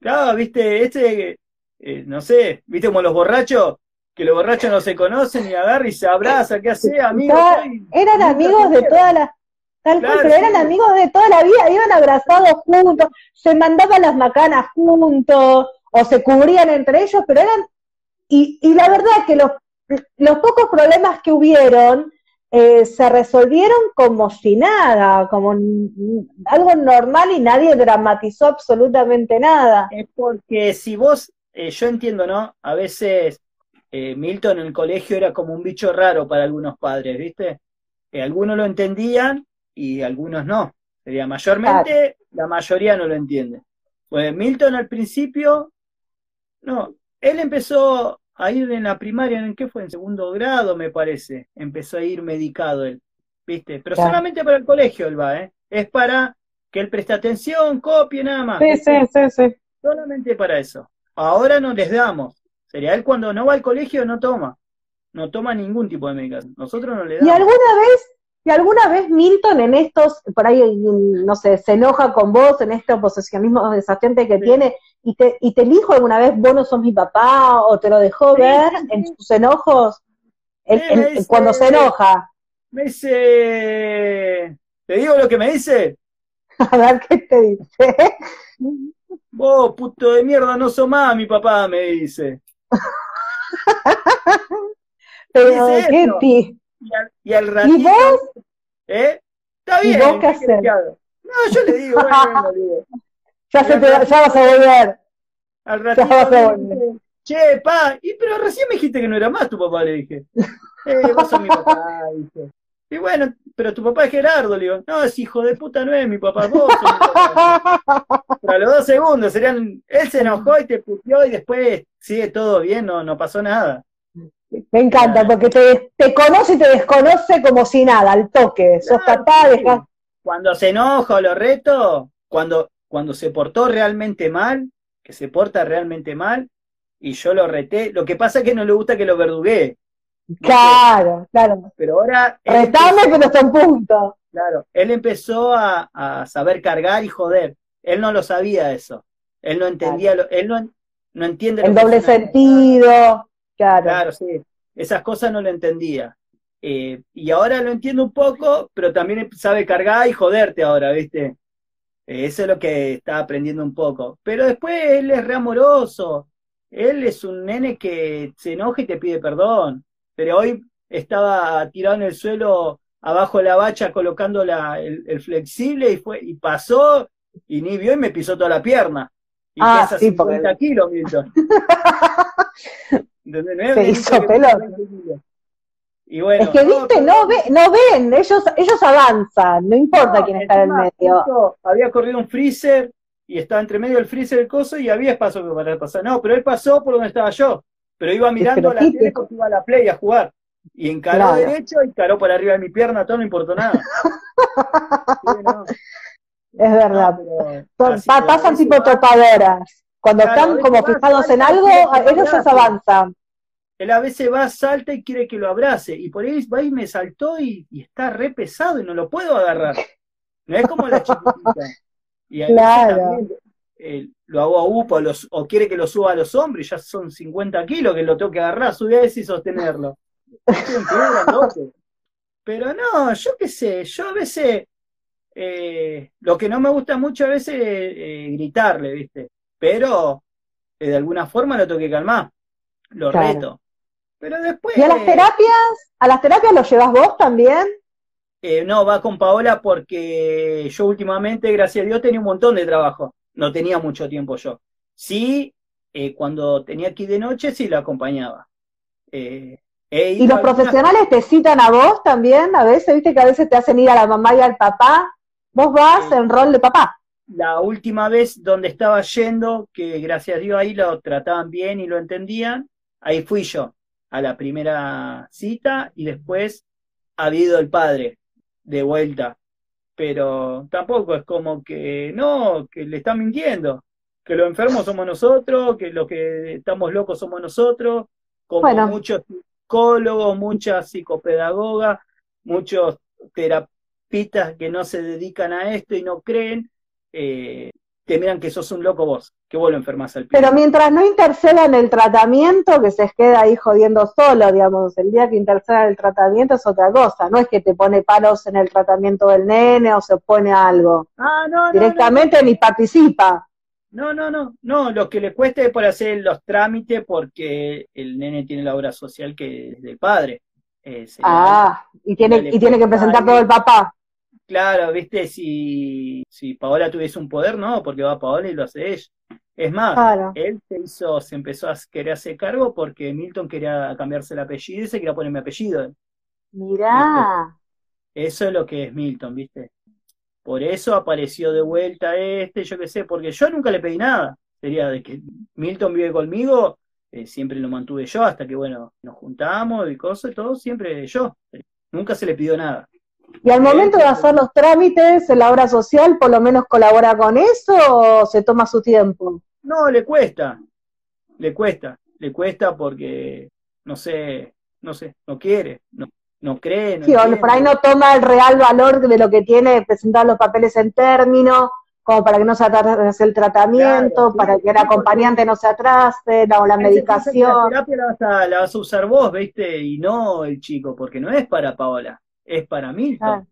Claro, viste, este, eh, no sé, viste como los borrachos, que los borrachos no se conocen y agarran y se abrazan, ¿qué hace, amigos? Eran amigos de toda la... Tal cual, pero eran amigos de toda la vida, iban abrazados juntos, se mandaban las macanas juntos, o se cubrían entre ellos, pero eran... Y, y la verdad es que los, los pocos problemas que hubieron eh, se resolvieron como si nada, como algo normal y nadie dramatizó absolutamente nada. Es porque si vos, eh, yo entiendo, ¿no? A veces eh, Milton en el colegio era como un bicho raro para algunos padres, ¿viste? Algunos lo entendían y algunos no. Sería mayormente, la mayoría no lo entiende. Pues Milton al principio, no, él empezó a ir en la primaria, ¿en qué fue? En segundo grado, me parece. Empezó a ir medicado él. ¿viste? Pero solamente para el colegio él va, ¿eh? Es para que él preste atención, copie, nada más. Sí, sí, sí, sí. Solamente para eso. Ahora no les damos. Sería él cuando no va al colegio no toma. No toma ningún tipo de medicación. Nosotros no le damos. ¿Y alguna vez, y alguna vez Milton en estos, por ahí, no sé, se enoja con vos en este oposicionismo desafiante que tiene y te, y te dijo alguna vez, vos no sos mi papá, o te lo dejó ver en sus enojos, cuando se enoja? Me dice, ¿te digo lo que me dice? A ver, ¿qué te dice? Vos, puto de mierda, no sos más mi papá, me dice. Pero, ¿qué ti? Y al, ratito, ¿Y vos? ¿Eh? Está bien. ¿Y vos qué haces? No, yo le digo, bueno, digo. Ya, se te, ya vas a volver. Al ratito, ya vas a volver. Che, pa, y, pero recién me dijiste que no era más tu papá, le dije. Eh, vos sos mi papá, dije. Y bueno, pero tu papá es Gerardo, le digo, no, es hijo de puta, no es mi papá, vos sos mi papá. a los dos segundos serían, él se enojó y te puteó y después sigue todo bien, no, no pasó nada. Me encanta, porque te, te conoce y te desconoce como si nada, al toque. Sos papá, Cuando se enoja o lo reto, cuando, cuando se portó realmente mal, que se porta realmente mal, y yo lo reté, lo que pasa es que no le gusta que lo verduguee. Claro, claro. Pero ahora. Retame, pero está en punto. Claro, él empezó a, a, saber cargar y joder. Él no lo sabía eso. Él no entendía, lo, él no, no entiende. El doble sentido. Claro. Claro, sí. Esas cosas no lo entendía. Eh, y ahora lo entiendo un poco, pero también sabe cargar y joderte ahora, ¿viste? Eh, eso es lo que está aprendiendo un poco. Pero después él es re amoroso. Él es un nene que se enoja y te pide perdón. Pero hoy estaba tirado en el suelo abajo de la bacha colocando la, el, flexible y fue y pasó y ni vio y me pisó toda la pierna. Y ah, pesa sí, 50 porque... kilos, Milton. Se hizo pelota. Y bueno, es que viste, no, ve, no ven, ellos, ellos avanzan, no importa quién está en el medio. Había corrido un freezer y estaba entre medio del freezer el coso y había espacio para pasar. No, pero él pasó por donde estaba yo, pero iba mirando a la tele porque iba a la play a jugar. Y encaró claro. derecho y encaró por arriba de mi pierna, todo no importó nada. sí, no. Es verdad. No, pasan tipo topadoras. Cuando claro, están como fijados en algo, ellos se avanzan. Él a veces va, salta y quiere que lo abrace. Y por ahí va y me saltó y, y está re pesado y no lo puedo agarrar. No es como la chiquitita. Y a claro. también, eh, lo hago a upo los, o quiere que lo suba a los hombros y ya son 50 kilos que lo tengo que agarrar, subir a ese y sostenerlo. Pero no, yo qué sé, yo a veces, eh, lo que no me gusta mucho a veces es eh, gritarle, ¿viste? Pero eh, de alguna forma lo tengo que calmar, lo claro. reto. Pero después... ¿Y a las terapias? ¿A las terapias lo llevas vos también? Eh, no, va con Paola porque yo últimamente, gracias a Dios, tenía un montón de trabajo. No tenía mucho tiempo yo. Sí, eh, cuando tenía ir de noche, sí la acompañaba. Eh, ¿Y los profesionales te citan a vos también? A veces, viste que a veces te hacen ir a la mamá y al papá. Vos vas en rol de papá. La última vez donde estaba yendo, que gracias a Dios ahí lo trataban bien y lo entendían, ahí fui yo a la primera cita y después ha habido el padre de vuelta. Pero tampoco es como que no, que le están mintiendo, que los enfermos somos nosotros, que los que estamos locos somos nosotros, como bueno. muchos psicólogos, muchas psicopedagogas, muchos terapistas que no se dedican a esto y no creen, eh, te miran que sos un loco vos, que vos lo enfermas al Pero mientras no intercedan el tratamiento, que se queda ahí jodiendo solo, digamos, el día que interceda el tratamiento es otra cosa, no es que te pone palos en el tratamiento del nene o se opone a algo. Ah, no, Directamente no, no. ni participa. No, no, no, no, lo que le cuesta es por hacer los trámites porque el nene tiene la obra social que es del padre. Eh, ah, y tiene, y tiene que presentar todo el papá. Claro, viste, si, si Paola tuviese un poder, no, porque va Paola y lo hace ella. Es más, claro. él se hizo, se empezó a querer hacer cargo porque Milton quería cambiarse el apellido y se quería poner mi apellido. Mirá. ¿Viste? Eso es lo que es Milton, ¿viste? Por eso apareció de vuelta este, yo qué sé, porque yo nunca le pedí nada. Sería de que Milton vive conmigo, eh, siempre lo mantuve yo hasta que, bueno, nos juntamos y cosas, todo siempre yo. Nunca se le pidió nada. Y al momento de hacer los trámites en la obra social, por lo menos colabora con eso o se toma su tiempo. No, le cuesta, le cuesta, le cuesta porque, no sé, no sé, no quiere, no, no cree. No sí, por ahí no toma el real valor de lo que tiene presentar los papeles en término, como para que no se atrase el tratamiento, para que el acompañante no se atrase, o la medicación. La terapia la vas, a, la vas a usar vos, ¿viste? Y no el chico, porque no es para Paola es para Milton.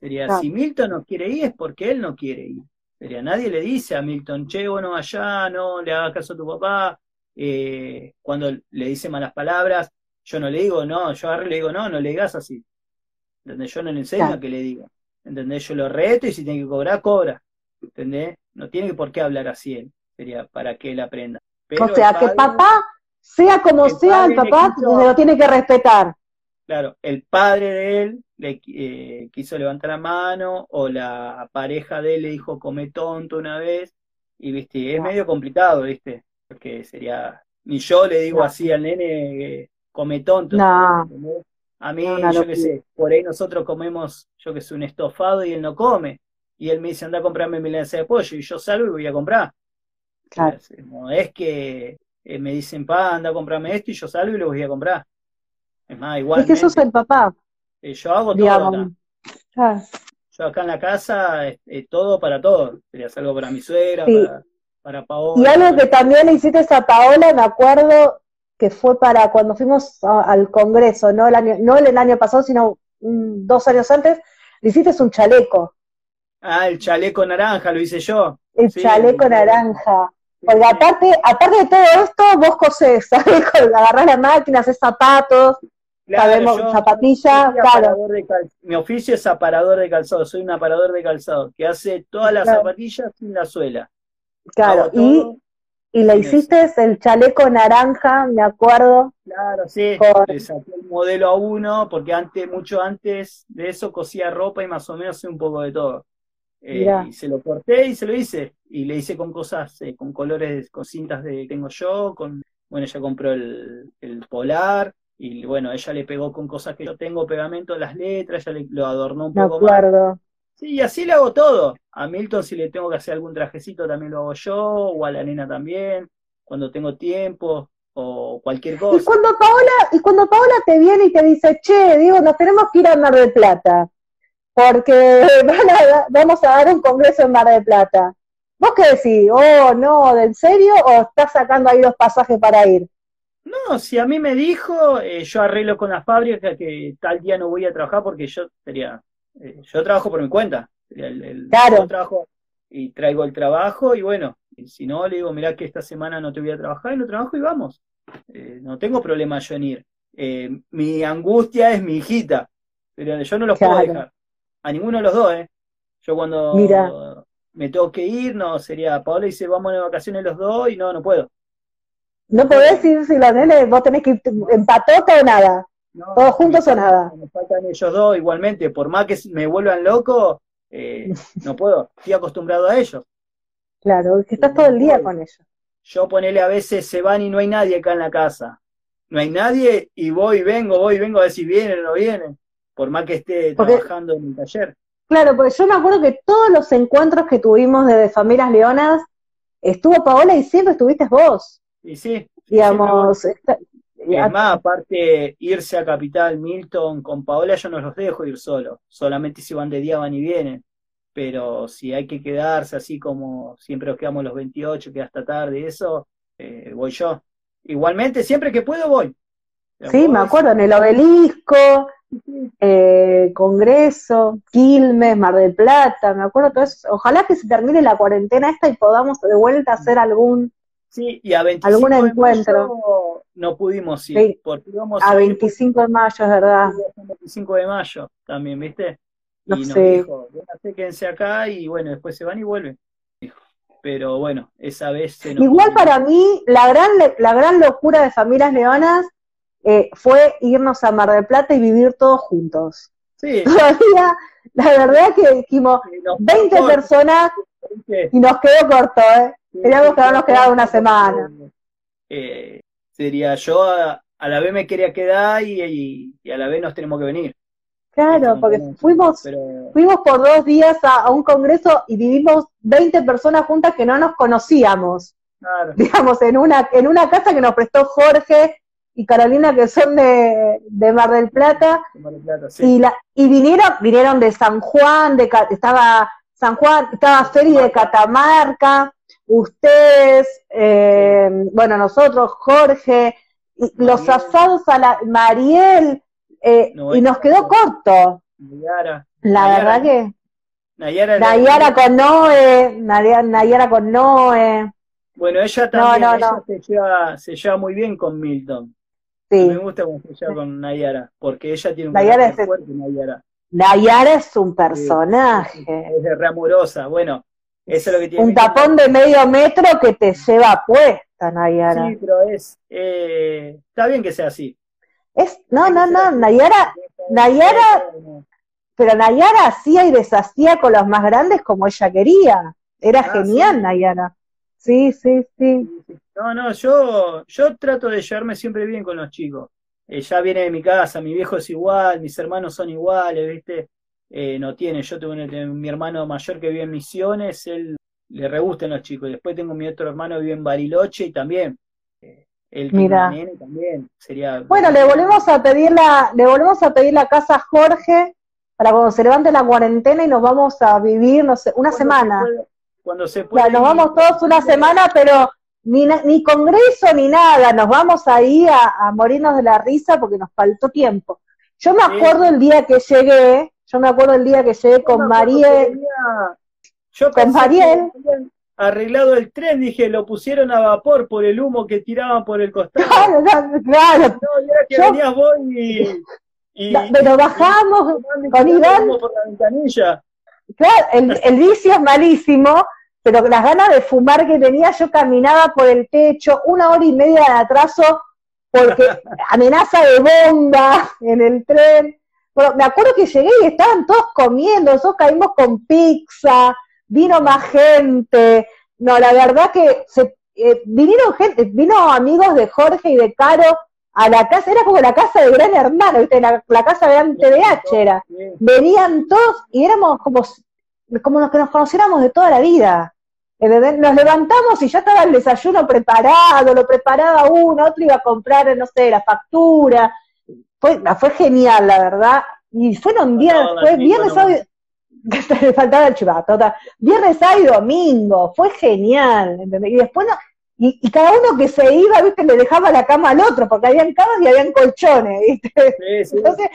Sería, si Milton no quiere ir es porque él no quiere ir. Sería, nadie le dice a Milton, che, bueno, allá, no, le hagas caso a tu papá. Eh, cuando le dice malas palabras, yo no le digo, no, yo agarro le digo, no, no le digas así. ¿Entendés? Yo no le enseño a que le diga. ¿Entendés? Yo lo reto y si tiene que cobrar, cobra. ¿Entendés? No tiene por qué hablar así él. Sería para que él aprenda. o sea, que papá, sea como sea, el papá se lo tiene que respetar. Claro, el padre de él le eh, quiso levantar la mano o la pareja de él le dijo come tonto una vez y viste, es medio complicado, viste, porque sería, ni yo le digo así al nene come tonto. No. A mí, yo qué sé, por ahí nosotros comemos, yo que sé, un estofado y él no come. Y él me dice, anda a comprarme milanesa de pollo. Y yo salgo y voy a comprar. Claro. No es que eh, me dicen, pa, anda a comprarme esto y yo salgo y lo voy a comprar. Es más, igual. Es que sos el papá. Eh, yo hago todo acá. Ah. Yo acá en la casa, eh, todo para todo. Sería algo para mi suegra, para, Paola. Y algo que también le hiciste a Paola, me acuerdo que fue para cuando fuimos al Congreso, no el año, no el año pasado, sino dos años antes, le hiciste un chaleco. Ah, el chaleco naranja, lo hice yo. El chaleco naranja. Porque aparte, aparte de todo esto, vos cosés, ¿sabes? Agarrás la máquina, haces zapatos, Sabemos, zapatilla, claro. mi oficio es aparador de calzado, soy un aparador de calzado que hace todas las zapatillas sin la suela. Claro, y, y le hiciste el chaleco naranja, me acuerdo. Claro, sí, le saqué el modelo a uno, porque antes, mucho antes de eso cosía ropa y más o menos un poco de todo. Eh, y se lo corté y se lo hice. Y le hice con cosas, eh, con colores, con cintas de tengo yo, con, bueno, ella compró el, el polar, y bueno, ella le pegó con cosas que yo tengo pegamento, las letras, ella le, lo adornó un poco acuerdo. Sí, y así le hago todo. A Milton si le tengo que hacer algún trajecito también lo hago yo, o a la nena también, cuando tengo tiempo, o cualquier cosa. Y cuando Paola, y cuando Paola te viene y te dice, che, digo, nos tenemos que ir a Mar del Plata, porque vamos a dar un congreso en Mar del Plata. ¿Vos qué decís? Oh, no, ¿de en serio? ¿O estás sacando ahí los pasajes para ir? No, si a mí me dijo, eh, yo arreglo con la fábrica que tal día no voy a trabajar porque yo sería, eh, yo trabajo por mi cuenta, el, claro. trabajo y traigo el trabajo y bueno, si no le digo, mirá que esta semana no te voy a trabajar y lo trabajo y vamos. Eh, no tengo problema yo en ir. mi angustia es mi hijita, pero yo no los puedo dejar. A ninguno de los dos, ¿eh? Yo cuando me tengo que ir, no, sería, Paola dice, vamos de vacaciones los dos y no, no puedo. No podés ir si los nenes, vos tenés que ir en patota o nada. Todos juntos o nada. Me faltan ellos dos igualmente, por más que me vuelvan loco, eh, no puedo, estoy acostumbrado a ellos. Claro, que estás todo el día con ellos. Yo ponele a veces se van y no hay nadie acá en la casa. No hay nadie y voy vengo, voy vengo a ver si vienen o no vienen, por más que esté trabajando en el taller. Claro, porque yo me acuerdo que todos los encuentros que tuvimos de Familias Leonas, estuvo Paola y siempre estuviste vos. Y sí. Digamos. y es más, aparte, irse a Capital, Milton, con Paola yo no los dejo ir solo. Solamente si van de día van y vienen. Pero si hay que quedarse así como siempre nos quedamos los 28, que hasta tarde, eso, eh, voy yo. Igualmente, siempre que puedo voy. Sí, me acuerdo, en el obelisco, eh, Congreso, Quilmes, Mar del Plata, me acuerdo todo eso. Ojalá que se termine la cuarentena esta y podamos de vuelta hacer algún Sí, y a 25 ¿Algún encuentro? no pudimos ir. Porque íbamos a 25 de mayo, es verdad. 25 de mayo también, ¿viste? No y nos sé. dijo, quédense acá y bueno, después se van y vuelven. Pero bueno, esa vez se nos Igual para mí, la gran, la gran locura de Familias Leonas eh, fue irnos a Mar del Plata y vivir todos juntos. Sí. Todavía, la verdad que dijimos 20 personas y nos quedó corto, ¿eh? Queríamos quedarnos quedado una semana. Eh, sería yo a, la vez me quería quedar y, a la vez nos tenemos que venir. Claro, porque fuimos, fuimos por dos días a, un congreso y vivimos 20 personas juntas que no nos conocíamos. Claro. Digamos, en una, en una casa que nos prestó Jorge y Carolina, que son de, de Mar del Plata. y, la, y vinieron, vinieron de San Juan, de, estaba San Juan, estaba Feri de Catamarca, ustedes, eh, bueno, nosotros, Jorge, los asados a la Mariel, eh, y nos quedó corto. Nayara. La verdad que. Nayara, Nayara con Noé, Nayara, con Noé. Bueno, ella también Se, lleva, se lleva muy bien con Milton. Sí. Me gusta lleva con Nayara, porque ella tiene un Nayara es fuerte, Nayara. Nayara es un personaje. es de re amorosa, bueno, eso es lo que tiene. Un tapón de medio metro que te lleva puesta, Nayara. Sí, pero es, eh, está bien que sea así. Es, no, no, no, Nayara, Nayara, pero Nayara hacía y deshacía con los más grandes como ella quería. Era ah, genial, Nayara. Sí, sí, sí. No, no, yo, yo trato de llevarme siempre bien con los chicos. Eh, ya viene de mi casa, mi viejo es igual, mis hermanos son iguales, ¿viste? Eh, no tiene, yo tengo mi hermano mayor que vive en Misiones, él le re gustan los chicos. Después tengo mi otro hermano que vive en Bariloche y también el Mira. también sería. Bueno, le volvemos a pedir la, le volvemos a pedir la casa a Jorge para cuando se levante la cuarentena y nos vamos a vivir, no sé, una semana. cuando se puede. nos vamos todos una semana, pero ni, ni congreso ni nada, nos vamos ahí a, a morirnos de la risa porque nos faltó tiempo. Yo me acuerdo el día que llegué, yo me acuerdo el día que llegué con Mariel. Yo con Mariel arreglado el tren, dije, lo pusieron a vapor por el humo que tiraban por el costado. Claro, claro. No, era que venías vos y, y, pero bajamos con Iván. Por la ventanilla. Claro, el, el vicio es malísimo, pero las ganas de fumar que tenía, yo caminaba por el techo una hora y media de atraso porque amenaza de bomba en el tren. Bueno, me acuerdo que llegué y estaban todos comiendo, nosotros caímos con pizza, vino más gente. No, la verdad que se, eh, vinieron gente, vino amigos de Jorge y de Caro a la casa, era como la casa de Gran Hermano, ¿viste? La, casa de TDH era. Venían todos y éramos como, como los que nos conociéramos de toda la vida. Nos levantamos y ya estaba el desayuno preparado, lo preparaba uno, otro iba a comprar, no sé, la factura. Fue, fue genial, la verdad. Y fueron días después, viernes, sábado, le faltaba el chivato. Viernes, sábado y domingo, fue genial, ¿entendés? Y después y, cada uno que se iba, viste, le dejaba la cama al otro, porque habían camas y habían colchones, viste. Entonces,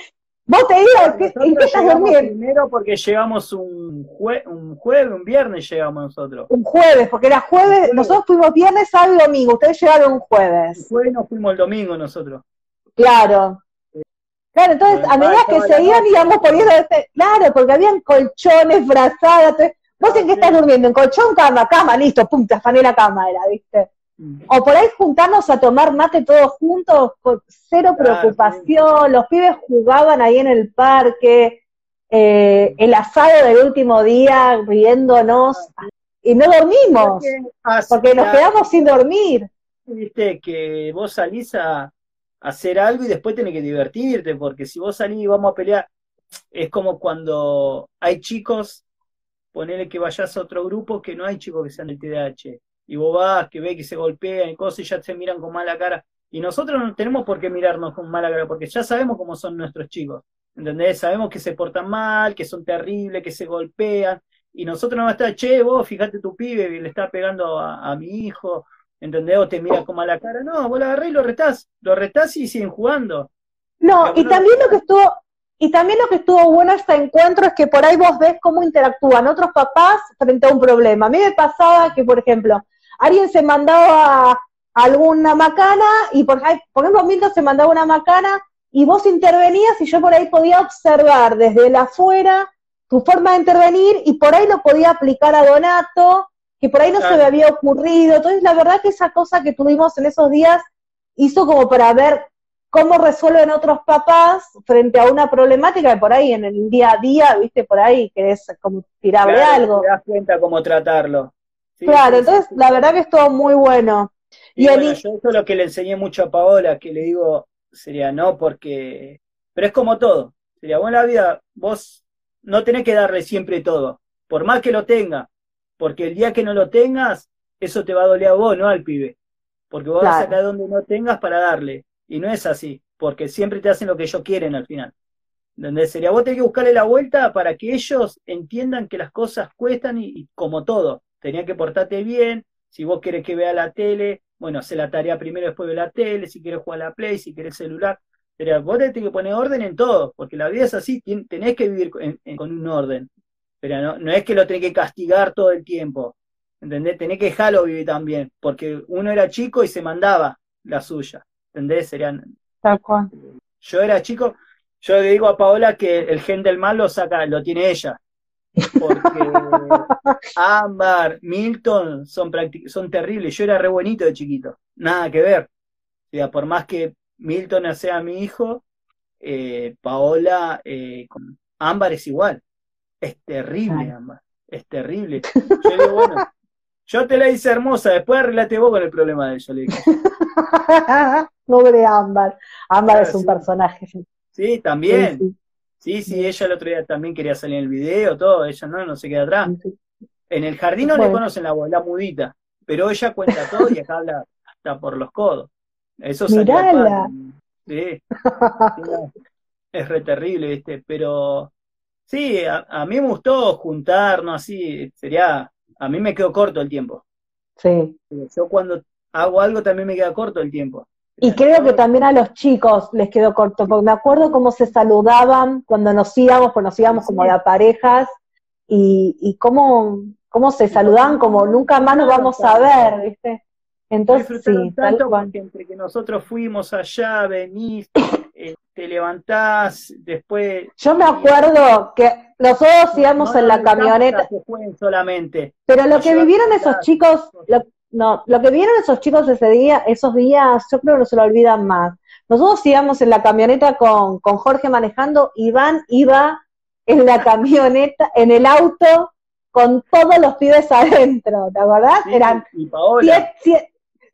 vos te ibas, ¿en qué estás durmiendo? Primero porque llegamos un, un jueves, un viernes llegamos nosotros. Un jueves, porque era jueves, nosotros fuimos viernes, sábado y domingo, ustedes llegaron un jueves. Un jueves nos fuimos el domingo nosotros. Claro, Claro, entonces a medida que se iban íbamos poniendo este, claro, porque habían colchones, brazadas, vos en qué estás durmiendo, en colchón, cama, cama, listo, pum, te afané la cama era, ¿viste? O por ahí juntarnos a tomar mate todos juntos, con cero preocupación, los pibes jugaban ahí en el parque, eh, el asado del último día, riéndonos, y no dormimos, porque nos quedamos sin dormir. Viste que vos salís a, hacer algo y después tenés que divertirte, porque si vos salís y vamos a pelear, es como cuando hay chicos, ponele que vayas a otro grupo que no hay chicos que sean del TDAH, y vos vas, que ve que se golpean y cosas y ya se miran con mala cara, y nosotros no tenemos por qué mirarnos con mala cara, porque ya sabemos cómo son nuestros chicos, ¿entendés? Sabemos que se portan mal, que son terribles, que se golpean, y nosotros no vamos a estar, che, vos, fíjate tu pibe le está pegando a mi hijo, ¿entendés? O te mira como a la cara, no, vos lo agarrás y lo retás, lo retás y siguen jugando. No, y también lo que estuvo, y también lo que estuvo bueno este encuentro es que por ahí vos ves cómo interactúan otros papás frente a un problema. A mí me pasaba que, por ejemplo, alguien se mandaba alguna macana y por, por ejemplo Milton se mandaba una macana y vos intervenías y yo por ahí podía observar desde el afuera tu forma de intervenir y por ahí lo podía aplicar a Donato que por ahí no se me había ocurrido. Entonces, la verdad que esa cosa que tuvimos en esos días hizo como para ver cómo resuelven otros papás frente a una problemática que por ahí en el día a día, viste, por ahí querés como tirarle algo. Te das cuenta cómo tratarlo. Claro, entonces la verdad que estuvo muy bueno. Y, bueno, yo eso es lo que le enseñé mucho a Paola, que le digo, sería no, porque, pero es como todo, Sería, vos en la vida, vos no tenés que darle siempre todo, por más que lo tenga, porque el día que no lo tengas, eso te va a doler a vos, no al pibe. Porque vos vas a sacar donde no tengas para darle. Y no es así, porque siempre te hacen lo que ellos quieren al final. ¿Entendés? Sería vos tenés que buscarle la vuelta para que ellos entiendan que las cosas cuestan y, como todo, tenía que portarte bien. Si vos querés que vea la tele, bueno, hace la tarea primero, después de la tele. Si quieres jugar a la Play, si querés celular. Sería, vos tenés que poner orden en todo, porque la vida es así, tenés que vivir con un orden. Pero no, no es que lo tenés que castigar todo el tiempo. ¿Entendés? Tenés que dejarlo vivir también, porque uno era chico y se mandaba la suya. ¿Entendés? Serían. Tal cual. Yo era chico, yo le digo a Paola que el gen del mal lo saca, lo tiene ella. Porque Ámbar, Milton son, son terribles. Yo era re bonito de chiquito. Nada que ver. O sea, por más que Milton sea mi hijo, eh, Paola eh, con Ámbar es igual. Es terrible, Ámbar. Es terrible. Yo digo, bueno, yo te la hice hermosa, después arreglate vos con el problema de ella, le dije. Pobre Ámbar. Ámbar es un personaje. Sí, también. Sí, sí, ella el otro día también quería salir en el video, todo, ella no, no se queda atrás. En el jardín no le conocen la voz, la mudita, pero ella cuenta todo y acá habla hasta por los codos. Eso salió Sí. es re terrible, ¿viste? Pero sí, a, mí me gustó juntarnos así, sería, a mí me quedó corto el tiempo. Sí. Yo cuando hago algo también me queda corto el tiempo. Y creo que también a los chicos les quedó corto, porque me acuerdo cómo se saludaban cuando nos íbamos, pues nos íbamos como de parejas, y, y cómo, cómo se saludaban como nunca más nos vamos a ver, ¿viste? Entonces, sí, tanto tal entre que nosotros fuimos allá, venís, eh, te levantás, después... Yo me acuerdo que nosotros íbamos en la camioneta... solamente. Pero lo que vivieron esos chicos, no, lo que vieron esos chicos ese día, esos días, yo creo que no se lo olvidan más. Nosotros íbamos en la camioneta con, con Jorge manejando, Iván iba en la camioneta, en el auto, con todos los pibes adentro, ¿te acordás? eran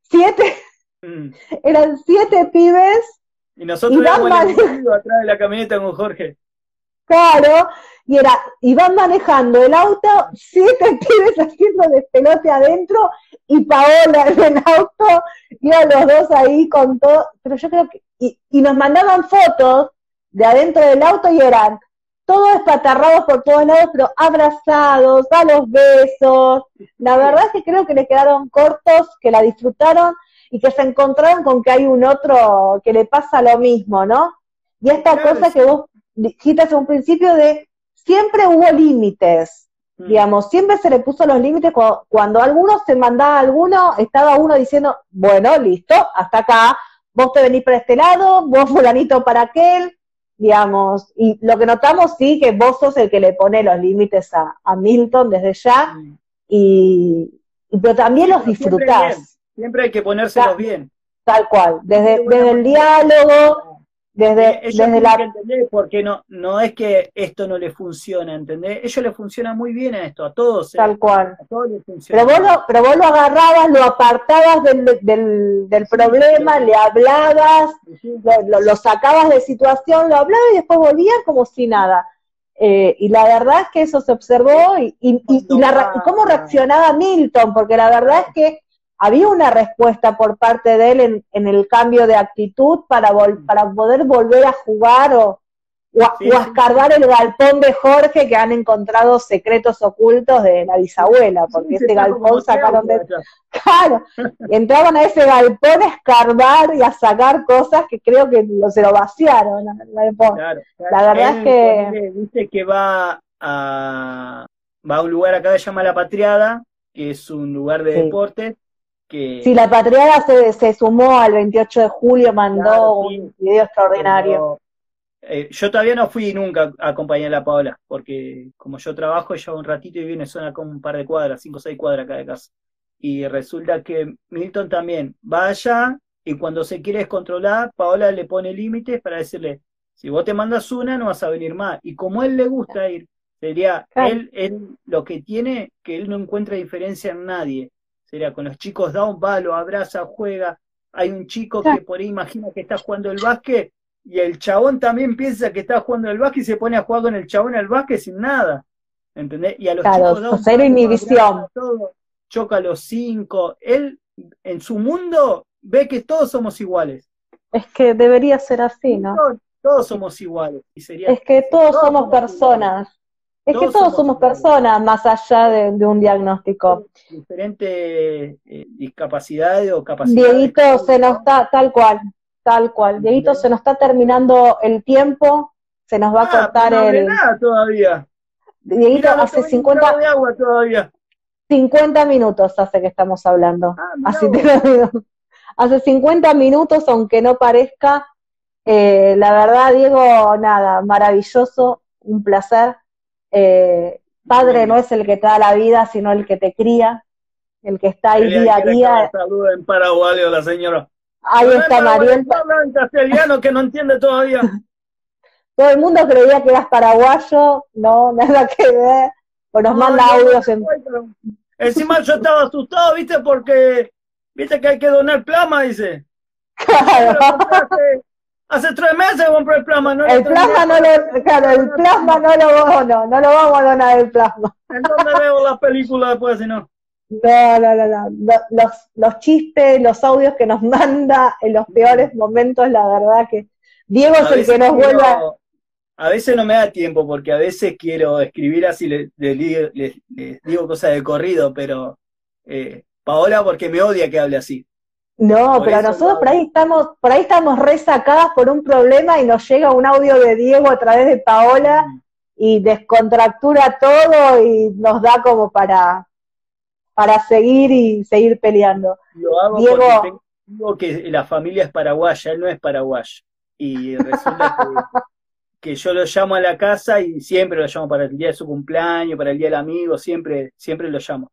siete, mm. eran siete pibes. Y nosotros íbamos atrás de la camioneta con Jorge. Claro, y era, iban manejando el auto, siete pibes haciendo despelote adentro y Paola en el auto, iban los dos ahí con todo, pero yo creo que, y, y nos mandaban fotos de adentro del auto y eran todos espatarrados por todos lados, pero abrazados, a los besos. La verdad es que creo que les quedaron cortos, que la disfrutaron y que se encontraron con que hay un otro que le pasa lo mismo, ¿no? Y esta cosa que vos dijiste hace un principio de siempre hubo límites, mm. digamos, siempre se le puso los límites cuando, cuando alguno se mandaba a alguno, estaba uno diciendo, bueno, listo, hasta acá, vos te venís para este lado, vos fulanito para aquel, digamos, y lo que notamos sí que vos sos el que le pone los límites a, Milton desde ya, mm. y, pero también los disfrutás. Siempre hay que ponérselos bien. Tal cual, desde, desde el diálogo, desde, desde la... porque no, no es que esto no le funciona, ¿entendés? Ellos le funciona muy bien a esto, a todos. ¿eh? Tal cual. pero, vos lo, pero vos lo agarrabas, lo apartabas del, del, del problema, le hablabas, lo, lo, sacabas de situación, lo hablabas y después volvías como si nada. Eh, y la verdad es que eso se observó y, y, y, y, la, y cómo reaccionaba Milton, porque la verdad es que había una respuesta por parte de él en, el cambio de actitud para, para poder volver a jugar o, o, a, escarbar el galpón de Jorge que han encontrado secretos ocultos de la bisabuela, porque ese galpón sacaron de... Claro, entraban a ese galpón a escarbar y a sacar cosas que creo que se lo vaciaron La verdad es que... Dice que va a, va a un lugar acá que se llama La Patriada, que es un lugar de deportes, Sí, la Patriada se, se, sumó al 28 de julio, mandó un video extraordinario. Eh, yo todavía no fui nunca a acompañar a la Paola, porque como yo trabajo, ella un ratito y viene zona como un par de cuadras, cinco o seis cuadras acá de casa. Y resulta que Milton también va allá y cuando se quiere descontrolar, Paola le pone límites para decirle, si vos te mandas una, no vas a venir más. Y como a él le gusta ir, sería él, él lo que tiene, que él no encuentra diferencia en nadie sería con los chicos da un palo, abraza, juega. Hay un chico que por ahí imagina que está jugando el básquet y el chabón también piensa que está jugando el básquet y se pone a jugar con el chabón al básquet sin nada. ¿Entendés? Y a los claro, chicos cero inhibición. Todo, choca a los cinco. Él, en su mundo, ve que todos somos iguales. Es que debería ser así, ¿no? Todos, somos iguales. Y sería, es que todos, somos personas. Es que todos somos, personas más allá de, un diagnóstico. Diferentes eh, discapacidades o capacidades. Dieguito se nos está, tal cual, tal cual. Dieguito se nos está terminando el tiempo, se nos va a ah, cortar no el. nada todavía. Dieguito, hace 50. De agua todavía. 50 minutos hace que estamos hablando. Ah, Así te lo digo. Hace 50 minutos, aunque no parezca, eh, la verdad, Diego, nada, maravilloso, un placer. Eh, padre no es el que te da la vida, sino el que te cría, el que está ahí día a día. Saluda en paraguayo la señora. Ahí está Mariel. en castellano que no entiende todavía. Todo el mundo creía que eras paraguayo, no, nada que ver. O nos manda audios en... Encima yo estaba asustado, ¿viste? Porque, ¿viste que hay que donar plasma? Dice. Claro. Hace tres meses compré el plasma, ¿no? El plasma no lo, claro, el plasma no lo, no, no lo vamos a donar el plasma. ¿En dónde veo las películas después si no? No, no, no, no. Los, los chistes, los audios que nos manda en los peores momentos, la verdad que Diego es el que nos vuelve a a veces no me da tiempo porque a veces quiero escribir así, les, digo cosas de corrido, pero eh, Paola porque me odia que hable así. No, pero nosotros por ahí estamos, por ahí estamos resacadas por un problema y nos llega un audio de Diego a través de Paola mm. y descontractura todo y nos da como para, para seguir y seguir peleando. Lo hago Diego, digo que la familia es paraguaya, él no es paraguayo. Y resulta que que yo lo llamo a la casa y siempre lo llamo para el día de su cumpleaños, para el día del amigo, siempre, siempre lo llamo.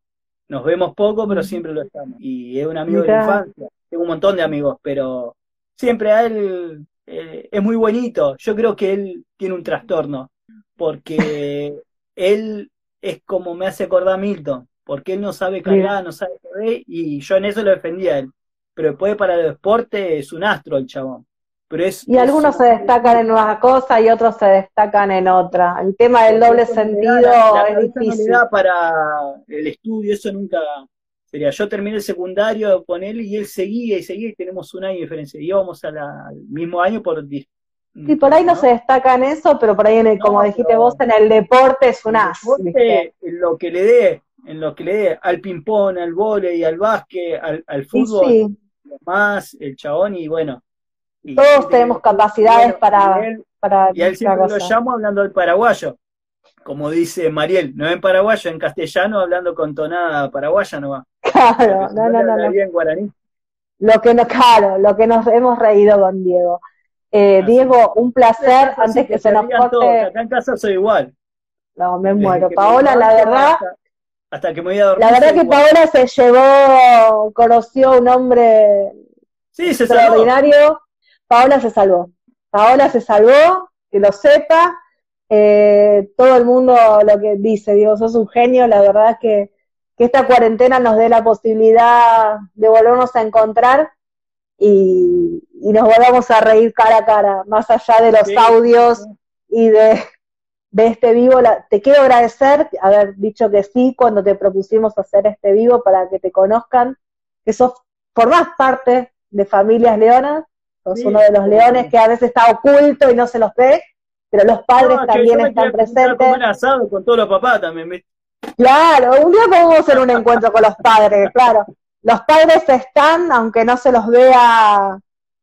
Nos vemos poco, pero siempre lo llamo. Y es un amigo de la infancia. Tengo un montón de amigos, pero siempre a él eh, es muy bonito. Yo creo que él tiene un trastorno, porque él es como me hace acordar a Milton, porque él no sabe cargar, no sabe correr, y yo en eso lo defendía a él. Pero después para el deporte es un astro el chabón y algunos se destacan en una cosa y otros se destacan en otra. El tema del doble sentido es difícil. para el estudio, eso nunca sería. Yo terminé el secundario con él y él seguía y seguía y tenemos un año de diferencia. Íbamos al mismo año por... Sí, por ahí no, se destaca en eso, pero por ahí, en el, como dijiste vos, en el deporte es un as. En lo que le dé, en lo que le dé al ping-pong, al volei, al básquet, al, fútbol, más el chabón y bueno, todos tenemos capacidades para, y él, para. Y él siempre lo llamo hablando del paraguayo. Como dice Mariel, no en paraguayo, en castellano, hablando con tonada paraguaya no va. Claro, no, no, no. En guaraní. Lo que no, claro, lo que nos hemos reído con Diego. Eh, Diego, un placer, antes que, se nos corte. Acá en casa soy igual. No, me muero. Paola, la verdad. Hasta, que me voy a dormir. La verdad que Paola se llevó, conoció un hombre sí, se extraordinario. Paola se salvó. Paola se salvó, que lo sepa. Eh, todo el mundo lo que dice, digo, sos un genio, la verdad es que, que esta cuarentena nos dé la posibilidad de volvernos a encontrar y, nos volvamos a reír cara a cara, más allá de los audios y de, de este vivo. te quiero agradecer haber dicho que sí cuando te propusimos hacer este vivo para que te conozcan, que sos, formás parte de Familias Leonas es uno de los leones que a veces está oculto y no se los ve, pero los padres también están presentes. asado con todos los papás también, Claro, un día podemos hacer un encuentro con los padres, claro. Los padres están, aunque no se los vea,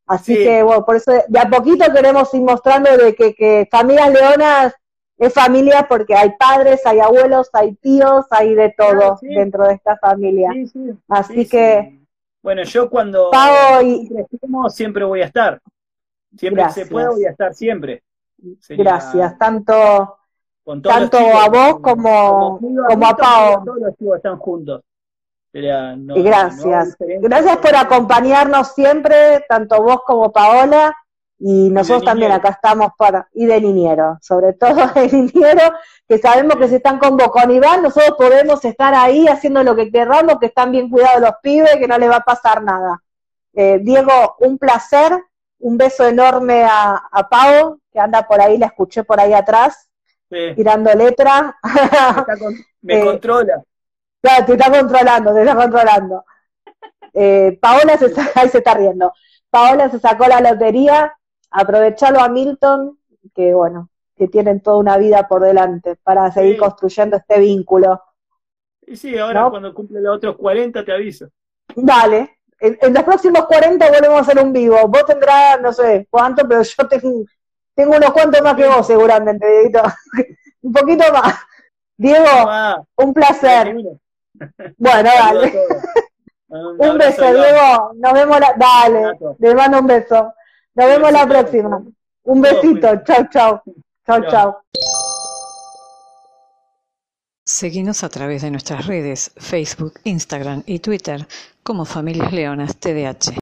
así que bueno, por eso de a poquito queremos ir mostrando de que, que familias leonas es familia porque hay padres, hay abuelos, hay tíos, hay de todo dentro de esta familia. Así que bueno, yo cuando siempre voy a estar. Siempre que se pueda voy a estar siempre. Gracias, tanto, tanto a vos como, como, a Pau. Todos los chicos están juntos. y gracias. gracias por acompañarnos siempre, tanto vos como Paola. Y nosotros también acá estamos para, y de liniero, sobre todo de liniero, que sabemos que si están con vos, con Iván, nosotros podemos estar ahí haciendo lo que querramos, que están bien cuidados los pibes, que no les va a pasar nada. Eh, Diego, un placer, un beso enorme a, a Pau, que anda por ahí, la escuché por ahí atrás, tirando letra. Me eh, controla. Claro, te está controlando, te está controlando. Eh, Paola se, ahí se está riendo. Paola se sacó la lotería, aprovechalo a Milton, que bueno, que tienen toda una vida por delante para seguir construyendo este vínculo. Y sí, ahora cuando cumple los otros 40 te aviso. Dale, en, los próximos 40 volvemos a hacer un vivo. Vos tendrás, no sé cuánto, pero yo tengo, tengo unos cuantos más que vos seguramente, Dieguito. un poquito más. Diego, un placer. Bueno, dale. Un, beso, Diego. Nos vemos la... Dale, le mando un beso. Nos vemos la próxima. Un besito. Chau, chau. Chau, chau. Seguimos a través de nuestras redes, Facebook, Instagram y Twitter como Familias Leonas TDH.